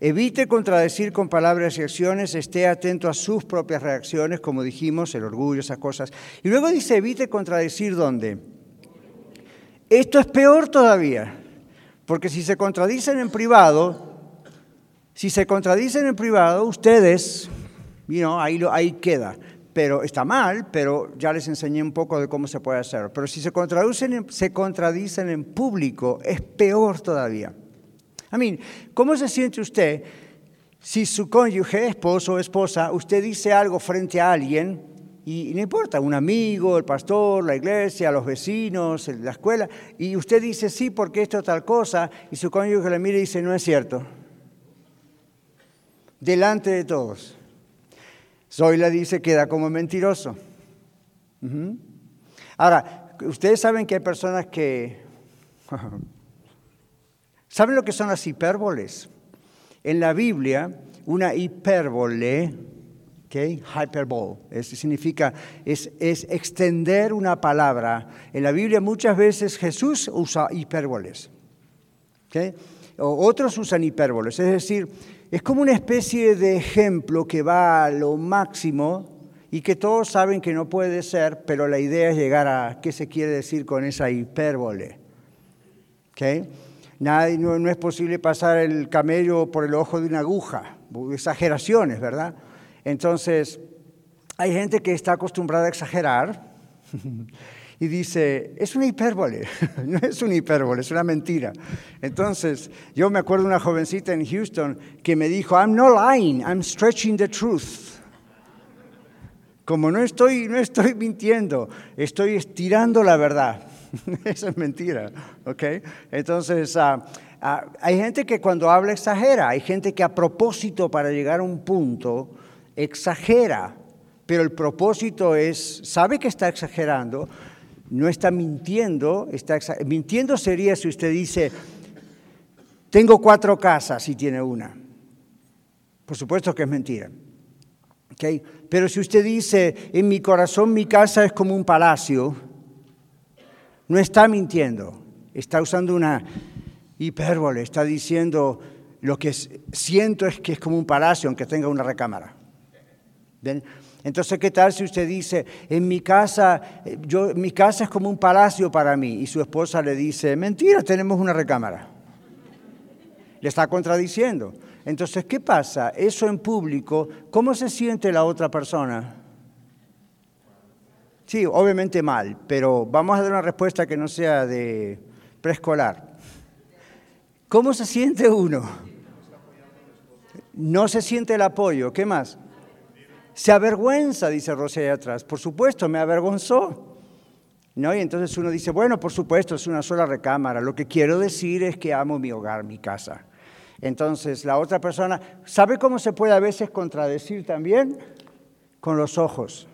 Evite contradecir con palabras y acciones, esté atento a sus propias reacciones, como dijimos, el orgullo, esas cosas. Y luego dice, evite contradecir dónde. Esto es peor todavía. Porque si se contradicen en privado, si se contradicen en privado, ustedes, ahí, ahí queda. Pero está mal, pero ya les enseñé un poco de cómo se puede hacer. Pero si se contradicen, se contradicen en público, es peor todavía. I mean, ¿cómo se siente usted si su cónyuge, esposo o esposa, usted dice algo frente a alguien y no importa, un amigo, el pastor, la iglesia, los vecinos, la escuela, y usted dice sí porque esto tal cosa, y su cónyuge le mira y dice no es cierto. Delante de todos. Zoila dice queda como mentiroso. Ahora, ustedes saben que hay personas que... (laughs) ¿Saben lo que son las hipérboles? En la Biblia, una hipérbole Okay? Hyperbole. Eso significa, es, es, extender una palabra. En la Biblia muchas veces Jesús usa hipérboles. Okay? O otros usan hipérboles. Es decir, es como una especie de ejemplo que va a lo máximo y que todos saben que no puede ser, pero la idea es llegar a qué se quiere decir con esa hipérbole. Okay? Nadie, no, no es posible pasar el camello por el ojo de una aguja. Exageraciones, ¿verdad? Entonces, hay gente que está acostumbrada a exagerar (laughs) y dice, es una hipérbole, (laughs) no es una hipérbole, es una mentira. Entonces, yo me acuerdo una jovencita en Houston que me dijo, I'm not lying, I'm stretching the truth. Como no estoy, no estoy mintiendo, estoy estirando la verdad. (laughs) Eso es mentira, ¿ok? Entonces, uh, uh, hay gente que cuando habla exagera, hay gente que a propósito para llegar a un punto exagera, pero el propósito es, sabe que está exagerando, no está mintiendo, está mintiendo sería si usted dice, tengo cuatro casas y tiene una. Por supuesto que es mentira. ¿Okay? Pero si usted dice, en mi corazón mi casa es como un palacio, no está mintiendo, está usando una hipérbole, está diciendo, lo que siento es que es como un palacio aunque tenga una recámara. Entonces, ¿qué tal si usted dice, en mi casa, eh, yo, mi casa es como un palacio para mí? Y su esposa le dice, mentira, tenemos una recámara. Le está contradiciendo. Entonces, ¿qué pasa? Eso en público, ¿cómo se siente la otra persona? Sí, obviamente mal, pero vamos a dar una respuesta que no sea de preescolar. ¿Cómo se siente uno? No se siente el apoyo. ¿Qué más? Se avergüenza, dice Rosé allá atrás. Por supuesto, me avergonzó. ¿No? Y entonces uno dice, bueno, por supuesto, es una sola recámara. Lo que quiero decir es que amo mi hogar, mi casa. Entonces la otra persona, ¿sabe cómo se puede a veces contradecir también? Con los ojos.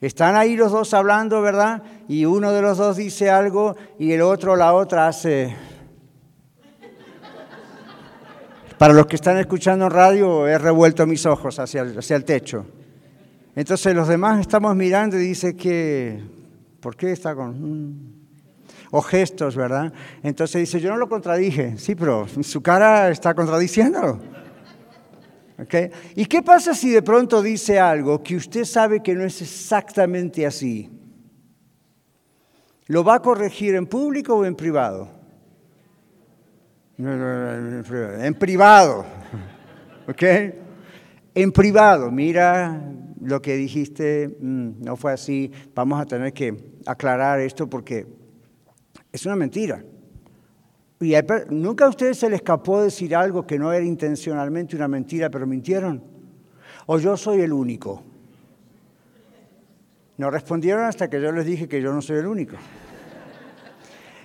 Están ahí los dos hablando, ¿verdad? Y uno de los dos dice algo y el otro, la otra hace Para los que están escuchando radio, he revuelto mis ojos hacia el, hacia el techo. Entonces los demás estamos mirando y dice que, ¿por qué está con...? Mm"? O gestos, ¿verdad? Entonces dice, yo no lo contradije. Sí, pero su cara está contradiciéndolo. ¿Okay? ¿Y qué pasa si de pronto dice algo que usted sabe que no es exactamente así? ¿Lo va a corregir en público o en privado? En privado. (laughs) ¿Ok? En privado, mira lo que dijiste, mm, no fue así, vamos a tener que aclarar esto porque es una mentira. Y ¿Nunca a ustedes se les escapó decir algo que no era intencionalmente una mentira, pero mintieron? ¿O yo soy el único? No respondieron hasta que yo les dije que yo no soy el único.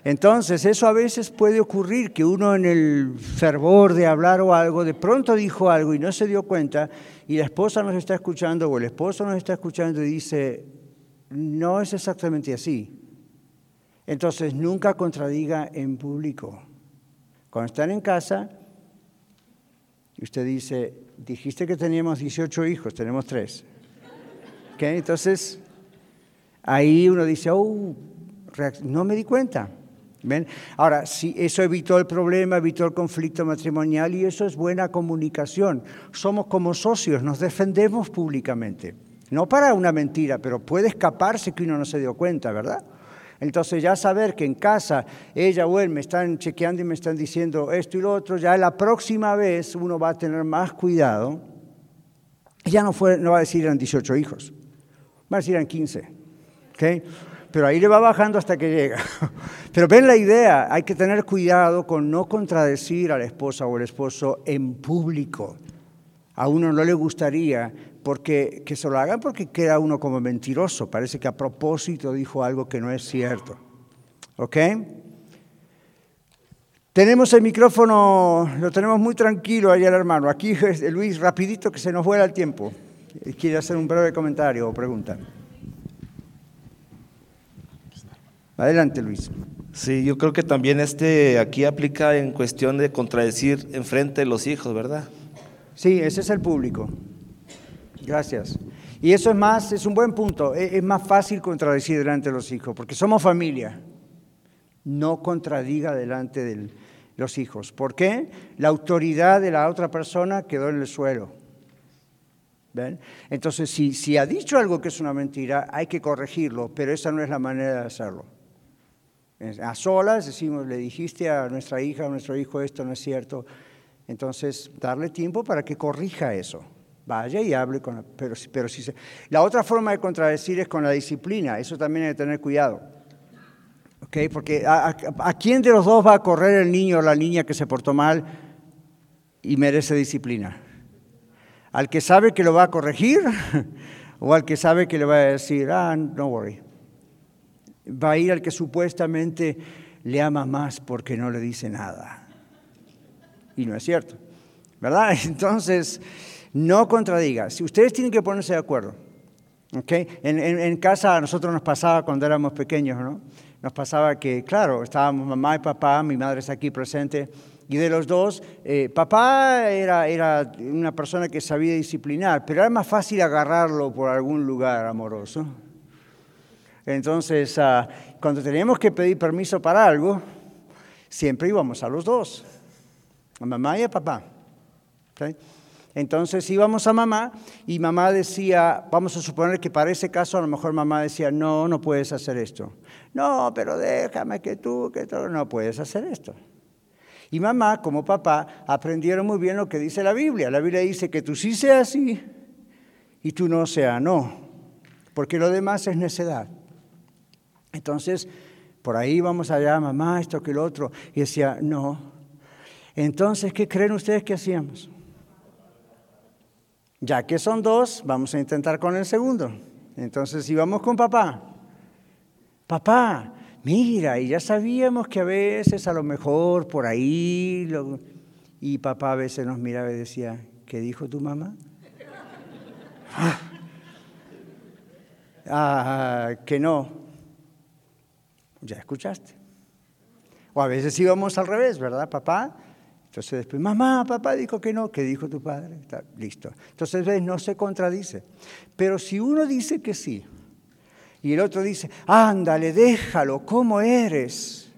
Entonces, eso a veces puede ocurrir, que uno en el fervor de hablar o algo, de pronto dijo algo y no se dio cuenta, y la esposa nos está escuchando o el esposo nos está escuchando y dice, no es exactamente así. Entonces, nunca contradiga en público. Cuando están en casa, y usted dice, dijiste que teníamos 18 hijos, tenemos tres. Entonces, ahí uno dice, oh, no me di cuenta. Ahora, si eso evitó el problema, evitó el conflicto matrimonial y eso es buena comunicación. Somos como socios, nos defendemos públicamente. No para una mentira, pero puede escaparse que uno no se dio cuenta, ¿verdad? Entonces ya saber que en casa ella o él me están chequeando y me están diciendo esto y lo otro, ya la próxima vez uno va a tener más cuidado. Ya no, fue, no va a decir eran 18 hijos, va a decir eran 15. ¿okay? Pero ahí le va bajando hasta que llega. (laughs) Pero ven la idea, hay que tener cuidado con no contradecir a la esposa o el esposo en público. A uno no le gustaría porque que se lo hagan porque queda uno como mentiroso, parece que a propósito dijo algo que no es cierto. ¿Ok? Tenemos el micrófono, lo tenemos muy tranquilo allá el hermano. Aquí (laughs) Luis, rapidito que se nos vuela el tiempo. Quiere hacer un breve comentario o pregunta. Adelante, Luis. Sí, yo creo que también este aquí aplica en cuestión de contradecir en frente de los hijos, ¿verdad? Sí, ese es el público. Gracias. Y eso es más, es un buen punto. E, es, más fácil contradecir delante de los hijos, porque somos familia. No contradiga delante de los hijos. ¿Por qué? La autoridad de la otra persona quedó en el suelo. ¿Ven? Entonces, si, si ha dicho algo que es una mentira, hay que corregirlo, pero esa no es la manera de hacerlo. A solas decimos, le dijiste a nuestra hija, a nuestro hijo, esto no es cierto. Entonces, darle tiempo para que corrija eso. Vaya y hable con la, pero, pero si se, la otra forma de contradecir es con la disciplina, eso también hay que tener cuidado. ¿Okay? Porque a, quién de los dos va a correr el niño o la niña que se portó mal y merece disciplina? ¿Al que sabe que lo va a corregir (laughs) o al que sabe que le va a decir, ah, no worry? Va a ir al que supuestamente le ama más porque no le dice nada. Y no es cierto, ¿verdad? (laughs) Entonces, no contradiga. Si ustedes tienen que ponerse de acuerdo. ¿okay? En, casa a nosotros nos pasaba cuando éramos pequeños, ¿no? Nos pasaba que, claro, estábamos mamá y papá, mi madre está aquí presente, y de los dos, eh, papá era, era una persona que sabía disciplinar, pero era más fácil agarrarlo por algún lugar amoroso. Entonces, ah, cuando teníamos que pedir permiso para algo, siempre íbamos a los dos, a mamá y a papá. Entonces íbamos a mamá y mamá decía, vamos a suponer que para ese caso a lo mejor mamá decía, no, no puedes hacer esto. No, pero déjame que tú, que tú, no puedes hacer esto. Y mamá, como papá, aprendieron muy bien lo que dice la Biblia. La Biblia dice que tú sí seas sí y tú no seas no, porque lo demás es necedad. Entonces, por ahí vamos allá, mamá, esto que lo otro. Y decía, no. Entonces, ¿qué creen ustedes que hacíamos? Ya que son dos, vamos a intentar con el segundo. Entonces íbamos con papá. Papá, mira, y ya sabíamos que a veces a lo mejor por ahí... Y papá a veces nos miraba y decía, ¿qué dijo tu mamá? ah, que no. Ya escuchaste. O a veces íbamos al revés, ¿verdad, papá? Entonces después, mamá, papá dijo que no, ¿qué dijo tu padre? Está, listo. Entonces, ves, no se contradice. Pero si uno dice que sí y el otro dice, ándale, déjalo, ¿cómo eres?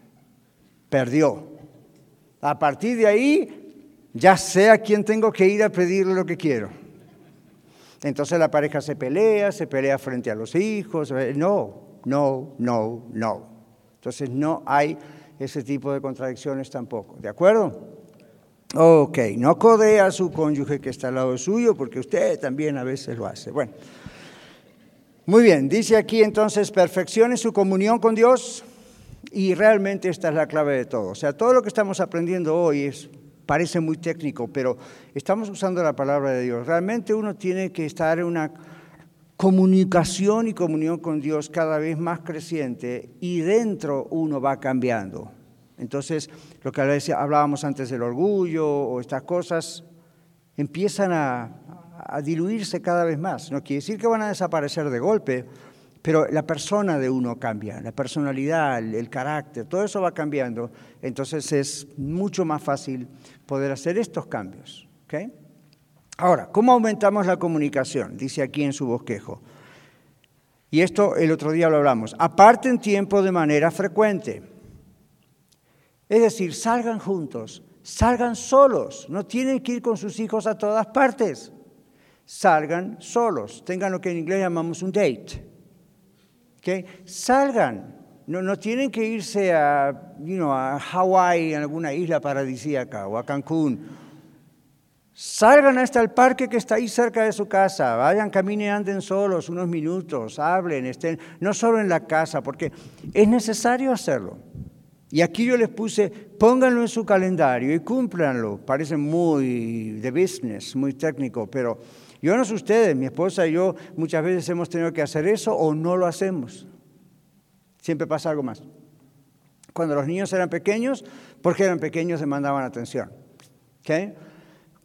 Perdió. A partir de ahí, ya sé a quién tengo que ir a pedirle lo que quiero. Entonces la pareja se pelea, se pelea frente a los hijos. No, no, no, no. Entonces no hay ese tipo de contradicciones tampoco. ¿De acuerdo? Ok, no codea a su cónyuge que está al lado suyo, porque usted también a veces lo hace. Bueno, muy bien, dice aquí entonces, perfeccione su comunión con Dios y realmente esta es la clave de todo. O sea, todo lo que estamos aprendiendo hoy es, parece muy técnico, pero estamos usando la palabra de Dios. Realmente uno tiene que estar en una comunicación y comunión con Dios cada vez más creciente y dentro uno va cambiando. Entonces, lo que hablábamos antes del orgullo o estas cosas empiezan a, diluirse cada vez más. No quiere decir que van a desaparecer de golpe, pero la persona de uno cambia, la personalidad, el, carácter, todo eso va cambiando. Entonces es mucho más fácil poder hacer estos cambios. Ahora, ¿cómo aumentamos la comunicación? Dice aquí en su bosquejo. Y esto el otro día lo hablamos. Aparten tiempo de manera frecuente. Es decir, salgan juntos, salgan solos, no tienen que ir con sus hijos a todas partes. Salgan solos, tengan lo que en inglés llamamos un date. ¿Okay? Salgan, no, no, tienen que irse a, you know, a Hawái, en alguna isla paradisíaca, o a Cancún. Salgan hasta el parque que está ahí cerca de su casa, vayan, caminen, anden solos unos minutos, hablen, estén, no solo en la casa, porque es necesario hacerlo. Y aquí yo les puse, pónganlo en su calendario y cúmplanlo. Parece muy de business, muy técnico, pero yo no sé ustedes, mi esposa y yo muchas veces hemos tenido que hacer eso o no lo hacemos. Siempre pasa algo más. Cuando los niños eran pequeños, porque eran pequeños, demandaban atención. ¿Okay?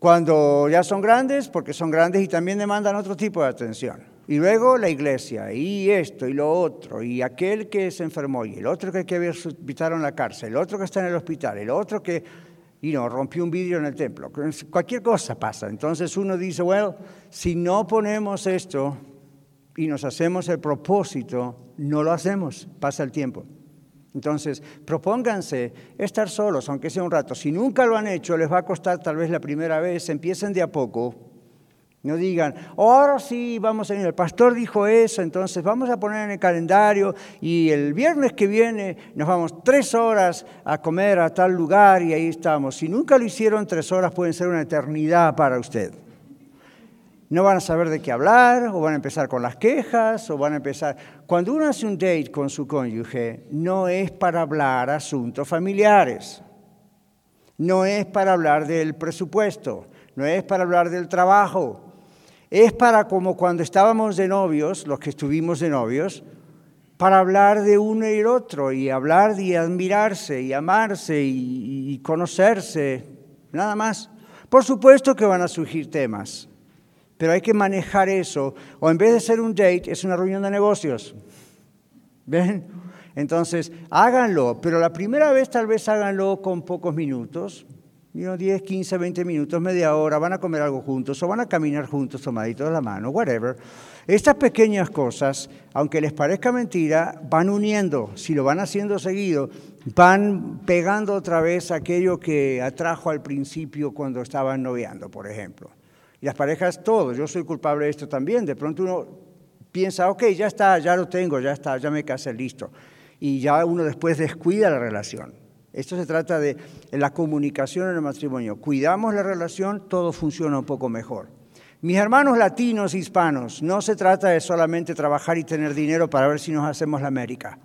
Cuando ya son grandes, porque son grandes y también demandan otro tipo de atención. Y luego la iglesia, y esto, y lo otro, y aquel que se enfermó, y el otro que, que invitaron a la cárcel, el otro que está en el hospital, el otro que y no, rompió un vidrio en el templo. Cualquier cosa pasa. Entonces uno dice, bueno, si no ponemos esto y nos hacemos el propósito, no lo hacemos, pasa el tiempo. Entonces, propónganse estar solos, aunque sea un rato. Si nunca lo han hecho, les va a costar tal vez la primera vez, empiecen de a poco. No digan, ahora sí, vamos a ir, el pastor dijo eso, entonces vamos a poner en el calendario y el viernes que viene nos vamos tres horas a comer a tal lugar y ahí estamos. Si nunca lo hicieron, tres horas pueden ser una eternidad para usted no van a saber de qué hablar, o van a empezar con las quejas, o van a empezar... Cuando uno hace un date con su cónyuge, no es para hablar asuntos familiares, no es para hablar del presupuesto, no es para hablar del trabajo, es para como cuando estábamos de novios, los que estuvimos de novios, para hablar de uno y el otro, y hablar y admirarse, y amarse, y, y conocerse, nada más. Por supuesto que van a surgir temas, pero hay que manejar eso. O en vez de ser un date, es una reunión de negocios. ¿Ven? Entonces, háganlo, pero la primera vez tal vez háganlo con pocos minutos, 10, 15, 20 minutos, media hora, van a comer algo juntos o van a caminar juntos tomaditos de la mano, whatever. Estas pequeñas cosas, aunque les parezca mentira, van uniendo, si lo van haciendo seguido, van pegando otra vez aquello que atrajo al principio cuando estaban noviando, por ejemplo. Y las parejas, todos, yo soy culpable de esto también. De pronto uno piensa, ok, ya está, ya lo tengo, ya está, ya me casé, listo. Y ya uno después descuida la relación. Esto se trata de la comunicación en el matrimonio. Cuidamos la relación, todo funciona un poco mejor. Mis hermanos latinos, hispanos, no se trata de solamente trabajar y tener dinero para ver si nos hacemos la América.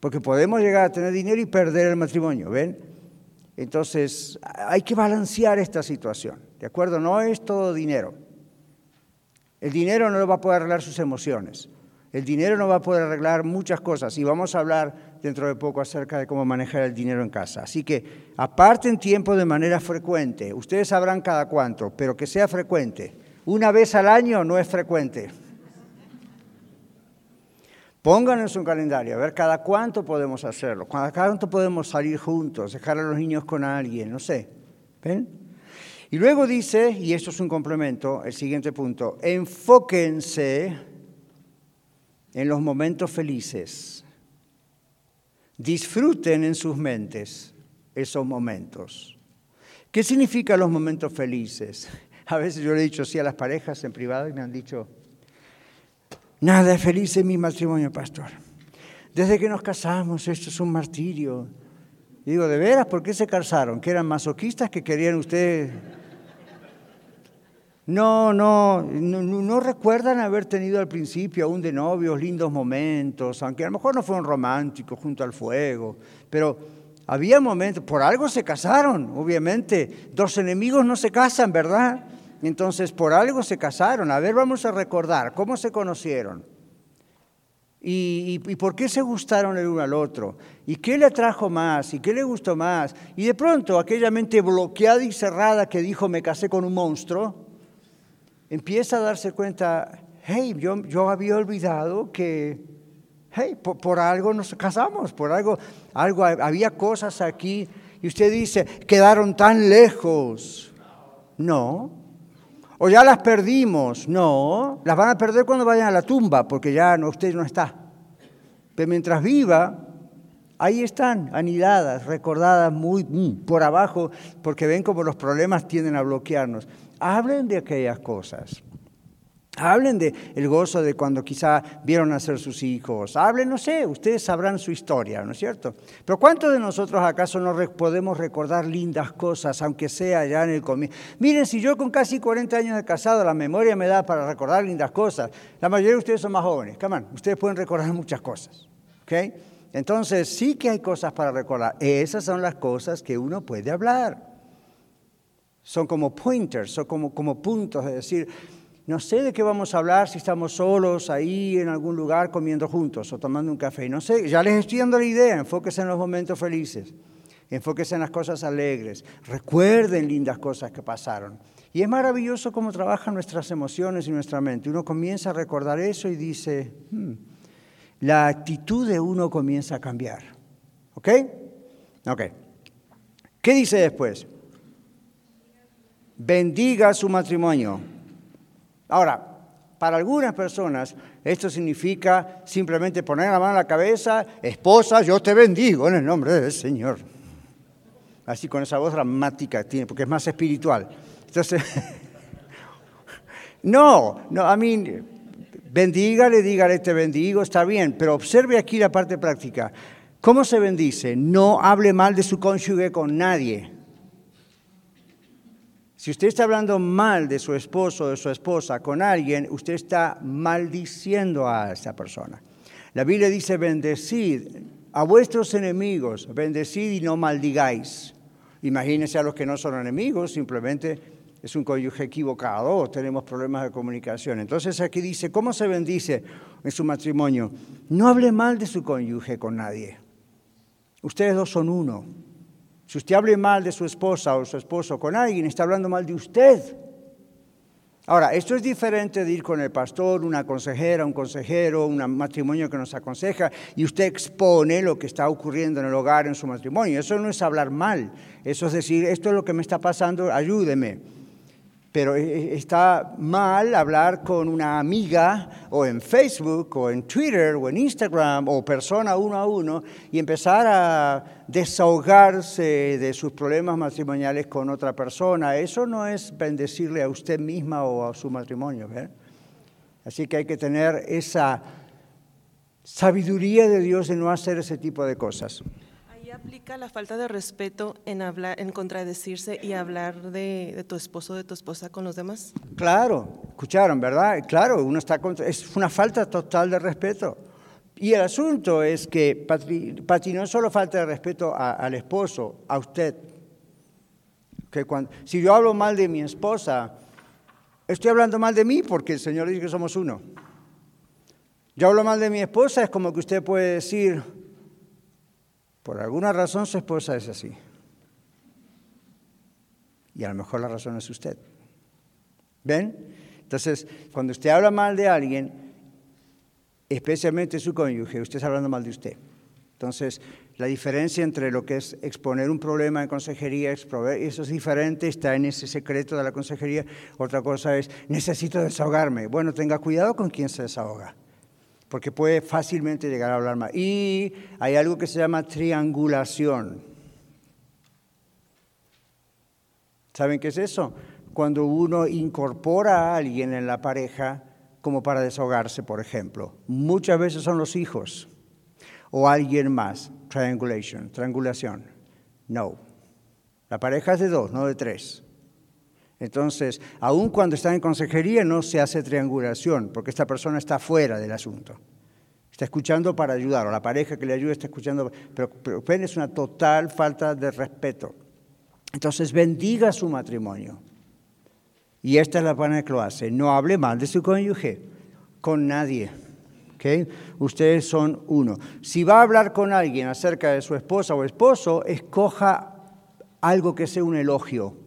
Porque podemos llegar a tener dinero y perder el matrimonio, ¿ven? Entonces, hay que balancear esta situación. ¿De acuerdo? No es todo dinero. El dinero no va a poder arreglar sus emociones. El dinero no va a poder arreglar muchas cosas y vamos a hablar dentro de poco acerca de cómo manejar el dinero en casa. Así que aparten tiempo de manera frecuente. Ustedes sabrán cada cuánto, pero que sea frecuente. Una vez al año no es frecuente. Pónganlo en su calendario, a ver cada cuánto podemos hacerlo, cada cuánto podemos salir juntos, dejar a los niños con alguien, no sé. ¿Ven? Y luego dice, y esto es un complemento, el siguiente punto, enfóquense en los momentos felices. Disfruten en sus mentes esos momentos. ¿Qué significan los momentos felices? (laughs) A veces yo le he dicho así a las parejas en privado y me han dicho, nada es feliz en mi matrimonio, pastor. Desde que nos casamos, esto es un martirio. digo, ¿de veras? ¿Por qué se casaron? ¿Que eran masoquistas que querían ustedes no, no, no, recuerdan haber tenido al principio aún de novios lindos momentos, aunque a lo mejor no fueron románticos junto al fuego, pero había momentos, por algo se casaron, obviamente. Dos enemigos no se casan, ¿verdad? Entonces, por algo se casaron. A ver, vamos a recordar cómo se conocieron. Y, y, por qué se gustaron el uno al otro, y qué le atrajo más, y qué le gustó más. Y de pronto aquella mente bloqueada y cerrada que dijo me casé con un monstruo, empieza a darse cuenta, hey, yo, yo había olvidado que, hey, por, algo nos casamos, por algo, algo, había cosas aquí, y usted dice, quedaron tan lejos. No. O ya las perdimos. No. Las van a perder cuando vayan a la tumba, porque ya no, usted no está. Pero mientras viva, ahí están, anidadas, recordadas muy mm, por abajo, porque ven como los problemas tienden a bloquearnos. Hablen de aquellas cosas. Hablen de el gozo de cuando quizá vieron nacer sus hijos. Hablen, no sé, ustedes sabrán su historia, ¿no es cierto? Pero ¿cuántos de nosotros acaso no podemos recordar lindas cosas, aunque sea ya en el comienzo? Miren, si yo con casi 40 años de casado, la memoria me da para recordar lindas cosas. La mayoría de ustedes son más jóvenes. Come on, ustedes pueden recordar muchas cosas. ¿Ok? Entonces, sí que hay cosas para recordar. Esas son las cosas que uno puede hablar. Son como pointers, son como, como puntos de decir, no sé de qué vamos a hablar si estamos solos ahí en algún lugar comiendo juntos o tomando un café. No sé, ya les estoy dando la idea. Enfóquese en los momentos felices. Enfóquese en las cosas alegres. Recuerden lindas cosas que pasaron. Y es maravilloso cómo trabajan nuestras emociones y nuestra mente. Uno comienza a recordar eso y dice, hmm, la actitud de uno comienza a cambiar. ¿Ok? Ok. ¿Qué dice después? Bendiga su matrimonio. Ahora, para algunas personas esto significa simplemente poner la mano en la cabeza, esposa, yo te bendigo en el nombre del Señor. Así con esa voz dramática tiene, porque es más espiritual. Entonces, (laughs) no, no, a mí, bendígale, dígale te bendigo, está bien, pero observe aquí la parte práctica. ¿Cómo se bendice? No hable mal de su cónyuge con nadie. Si usted está hablando mal de su esposo o de su esposa con alguien, usted está maldiciendo a esa persona. La Biblia dice, bendecid a vuestros enemigos, bendecid y no maldigáis. Imagínense a los que no son enemigos, simplemente es un cónyuge equivocado tenemos problemas de comunicación. Entonces aquí dice, ¿cómo se bendice en su matrimonio? No hable mal de su cónyuge con nadie. Ustedes dos son uno. Si usted hable mal de su esposa o su esposo con alguien, está hablando mal de usted. Ahora, esto es diferente de ir con el pastor, una consejera, un consejero, un matrimonio que nos aconseja y usted expone lo que está ocurriendo en el hogar, en su matrimonio. Eso no es hablar mal, eso es decir, esto es lo que me está pasando, ayúdeme pero eh, está mal hablar con una amiga o en Facebook o en Twitter o en Instagram o persona uno a uno y empezar a desahogarse de sus problemas matrimoniales con otra persona. Eso no es bendecirle a usted misma o a su matrimonio. Así que hay que tener esa sabiduría de Dios de no hacer ese tipo de cosas aplica la falta de respeto en hablar, en contradecirse y hablar de, tu esposo o de tu esposa con los demás? Claro, escucharon, ¿verdad? Claro, uno está es una falta total de respeto. Y el asunto es que, Pati, no solo falta de respeto al esposo, a usted. Que cuando, si yo hablo mal de mi esposa, estoy hablando mal de mí porque el Señor dice que somos uno. Yo hablo mal de mi esposa, es como que usted puede decir, por alguna razón su esposa es así. Y a lo mejor la razón es usted. ¿Ven? Entonces, cuando usted habla mal de alguien, especialmente su cónyuge, usted está hablando mal de usted. Entonces, la diferencia entre lo que es exponer un problema en consejería, eso es diferente, está en ese secreto de la consejería. Otra cosa es, necesito desahogarme. Bueno, tenga cuidado con quién se desahoga porque puede fácilmente llegar a hablar mal. Y hay algo que se llama triangulación. ¿Saben qué es eso? Cuando uno incorpora a alguien en la pareja como para desahogarse, por ejemplo. Muchas veces son los hijos o alguien más. Triangulation, triangulación. No. La pareja es de dos, no de tres. Entonces, aun cuando está en consejería no se hace triangulación, porque esta persona está fuera del asunto. Está escuchando para ayudar, o la pareja que le ayuda está escuchando, pero, pero es una total falta de respeto. Entonces, bendiga su matrimonio. Y esta es la manera que lo hace. No hable mal de su cónyuge, con nadie. ¿Okay? Ustedes son uno. Si va a hablar con alguien acerca de su esposa o esposo, escoja algo que sea un elogio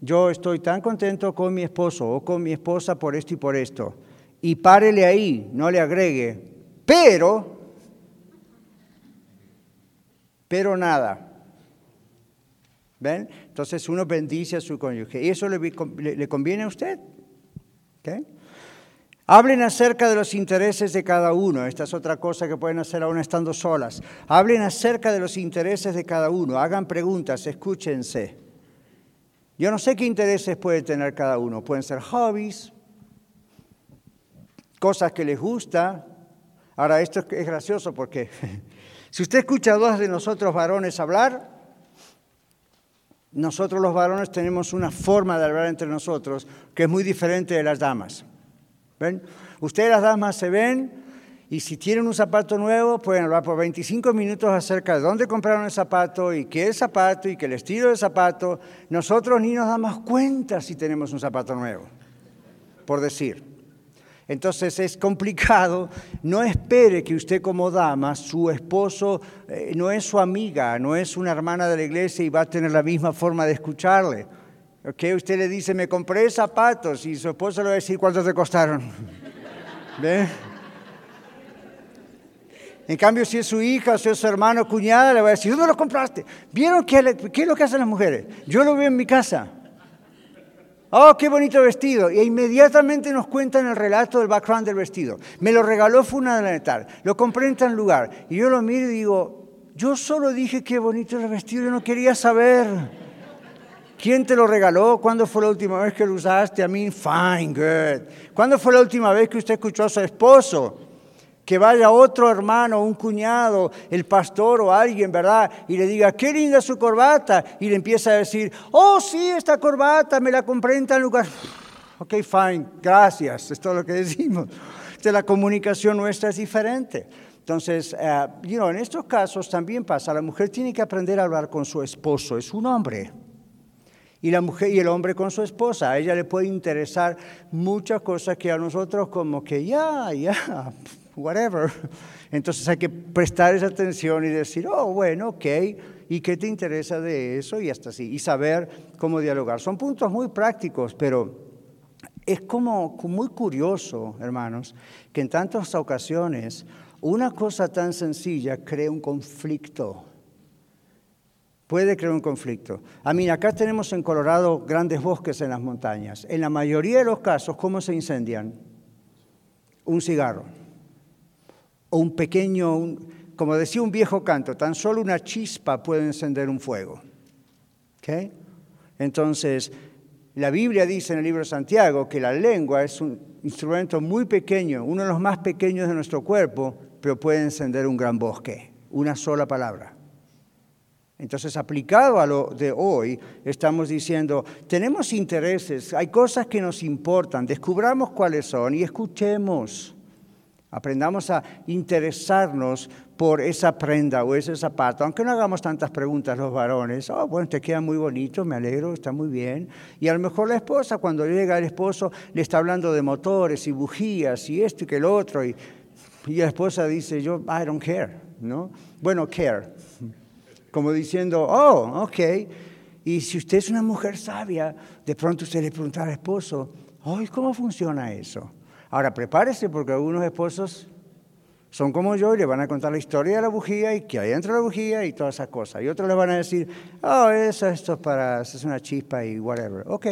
yo estoy tan contento con mi esposo o con mi esposa por esto y por esto. Y párele ahí, no le agregue. Pero, pero nada. ¿Ven? Entonces uno bendice a su cónyuge. ¿Y eso le, conviene a usted? Hablen acerca de los intereses de cada uno. Esta es otra cosa que pueden hacer aún estando solas. Hablen acerca de los intereses de cada uno. Hagan preguntas, escúchense. Yo no sé qué intereses puede tener cada uno. Pueden ser hobbies, cosas que les gusta. Ahora, esto es gracioso porque (laughs) si usted escucha a dos de nosotros varones hablar, nosotros los varones tenemos una forma de hablar entre nosotros que es muy diferente de las damas. ¿Ven? Ustedes las damas se ven y si tienen un zapato nuevo, pueden hablar por 25 minutos acerca de dónde compraron el zapato y qué es zapato y qué el estilo del zapato. Nosotros ni nos damos cuenta si tenemos un zapato nuevo, por decir. Entonces es complicado. No espere que usted como dama, su esposo eh, no es su amiga, no es una hermana de la iglesia y va a tener la misma forma de escucharle. ¿Okay? Usted le dice, me compré zapatos y su esposo le va a decir cuántos te costaron. (laughs) ¿Ve? En cambio, si es su hija, si es su hermano, cuñada, le va a decir, ¿dónde lo compraste? ¿Vieron qué, qué es lo que hacen las mujeres? Yo lo veo en mi casa. Oh, qué bonito vestido. Y inmediatamente nos cuentan el relato del background del vestido. Me lo regaló Funa de tal. Lo compré en tal lugar. Y yo lo miro y digo, yo solo dije qué bonito el vestido, yo no quería saber. ¿Quién te lo regaló? ¿Cuándo fue la última vez que lo usaste? A mí, fine, good. ¿Cuándo fue la última vez que usted escuchó a su esposo? Que vaya otro hermano, un cuñado, el pastor o alguien, ¿verdad? Y le diga, qué linda su corbata. Y le empieza a decir, oh, sí, esta corbata me la compré en tal lugar. Ok, fine, gracias, es todo lo que decimos. De la comunicación nuestra es diferente. Entonces, uh, en estos casos también pasa, la mujer tiene que aprender a hablar con su esposo, es un hombre. Y la mujer y el hombre con su esposa, a ella le puede interesar muchas cosas que a nosotros como que ya, ya, whatever. (laughs) Entonces hay que prestar esa atención y decir, oh, bueno, ok, ¿y qué te interesa de eso? Y hasta así, y saber cómo dialogar. Son puntos muy prácticos, pero es como muy curioso, hermanos, que en tantas ocasiones una cosa tan sencilla crea un conflicto. Puede crear un conflicto. A mí, acá tenemos en Colorado grandes bosques en las montañas. En la mayoría de los casos, ¿cómo se incendian? Un cigarro o un pequeño, como decía un viejo canto, tan solo una chispa puede encender un fuego. ¿Okay? Entonces, la Biblia dice en el libro de Santiago que la lengua es un instrumento muy pequeño, uno de los más pequeños de nuestro cuerpo, pero puede encender un gran bosque, una sola palabra. Entonces, aplicado a lo de hoy, estamos diciendo, tenemos intereses, hay cosas que nos importan, descubramos cuáles son y escuchemos. Aprendamos a interesarnos por esa prenda o ese zapato, aunque no hagamos tantas preguntas los varones. Oh, bueno, te queda muy bonito, me alegro, está muy bien. Y a lo mejor la esposa, cuando llega el esposo, le está hablando de motores y bujías y esto y que el otro. Y, la esposa dice, yo, I don't care, ¿no? Bueno, care. Como diciendo, oh, ok. Y si usted es una mujer sabia, de pronto usted le pregunta al esposo, oh, ¿cómo funciona eso? Ahora prepárese porque algunos esposos son como yo y le van a contar la historia de la bujía y que hay dentro de la bujía y todas esas cosas. Y otros le van a decir, oh, eso, esto es para, es una chispa y whatever. Ok.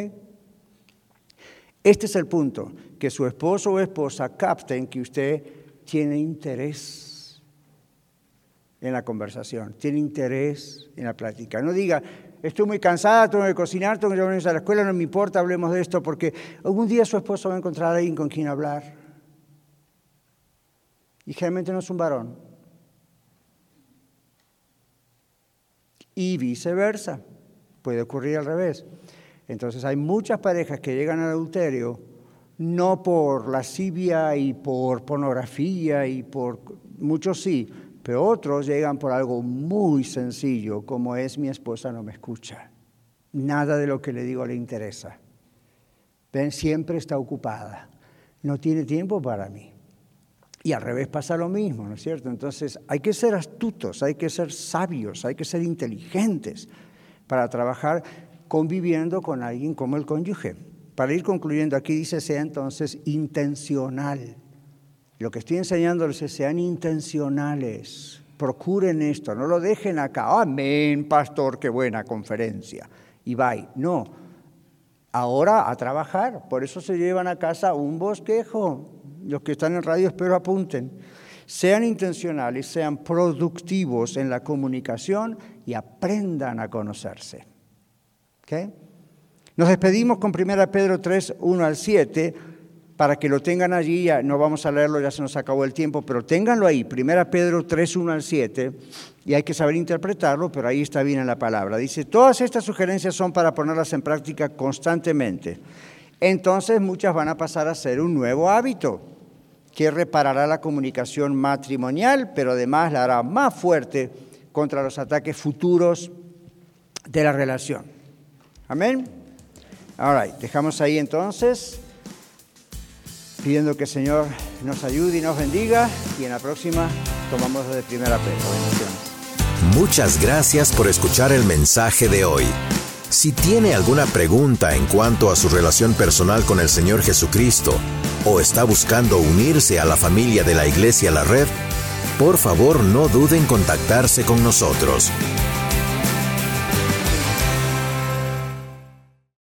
Este es el punto, que su esposo o esposa capten que usted tiene interés en la conversación, tiene interés en la plática. No diga, estoy muy cansada, tengo que cocinar, tengo que llevarme a la escuela, no me importa, hablemos de esto, porque algún día su esposo va a encontrar a alguien con quien hablar. Y generalmente no es un varón. Y viceversa, puede ocurrir al revés. Entonces hay muchas parejas que llegan al adulterio no por lascivia y por pornografía y por muchos sí, pero otros llegan por algo muy sencillo, como es mi esposa no me escucha. Nada de lo que le digo le interesa. Ven, siempre está ocupada. No tiene tiempo para mí. Y al revés pasa lo mismo, ¿no es cierto? Entonces hay que ser astutos, hay que ser sabios, hay que ser inteligentes para trabajar conviviendo con alguien como el cónyuge. Para ir concluyendo, aquí dice sea entonces intencional. Lo que estoy enseñándoles es sean intencionales, procuren esto, no lo dejen acá, amén, pastor, qué buena conferencia, y bye. No, ahora a trabajar, por eso se llevan a casa un bosquejo. Los que están en radio espero apunten. Sean intencionales, sean productivos en la comunicación y aprendan a conocerse. ¿Okay? Nos despedimos con 1 Pedro 3, 1 al 7, para que lo tengan allí, ya no vamos a leerlo, ya se nos acabó el tiempo, pero ténganlo ahí, 1 Pedro 3, 1 al 7, y hay que saber interpretarlo, pero ahí está bien en la palabra. Dice, todas estas sugerencias son para ponerlas en práctica constantemente. Entonces muchas van a pasar a ser un nuevo hábito que reparará la comunicación matrimonial, pero además la hará más fuerte contra los ataques futuros de la relación. Amén. Ahora, dejamos ahí entonces, pidiendo que el Señor nos ayude y nos bendiga, y en la próxima tomamos de primera. Bendiciones. Muchas gracias por escuchar el mensaje de hoy. Si tiene alguna pregunta en cuanto a su relación personal con el Señor Jesucristo o está buscando unirse a la familia de la Iglesia La Red, por favor no duden en contactarse con nosotros.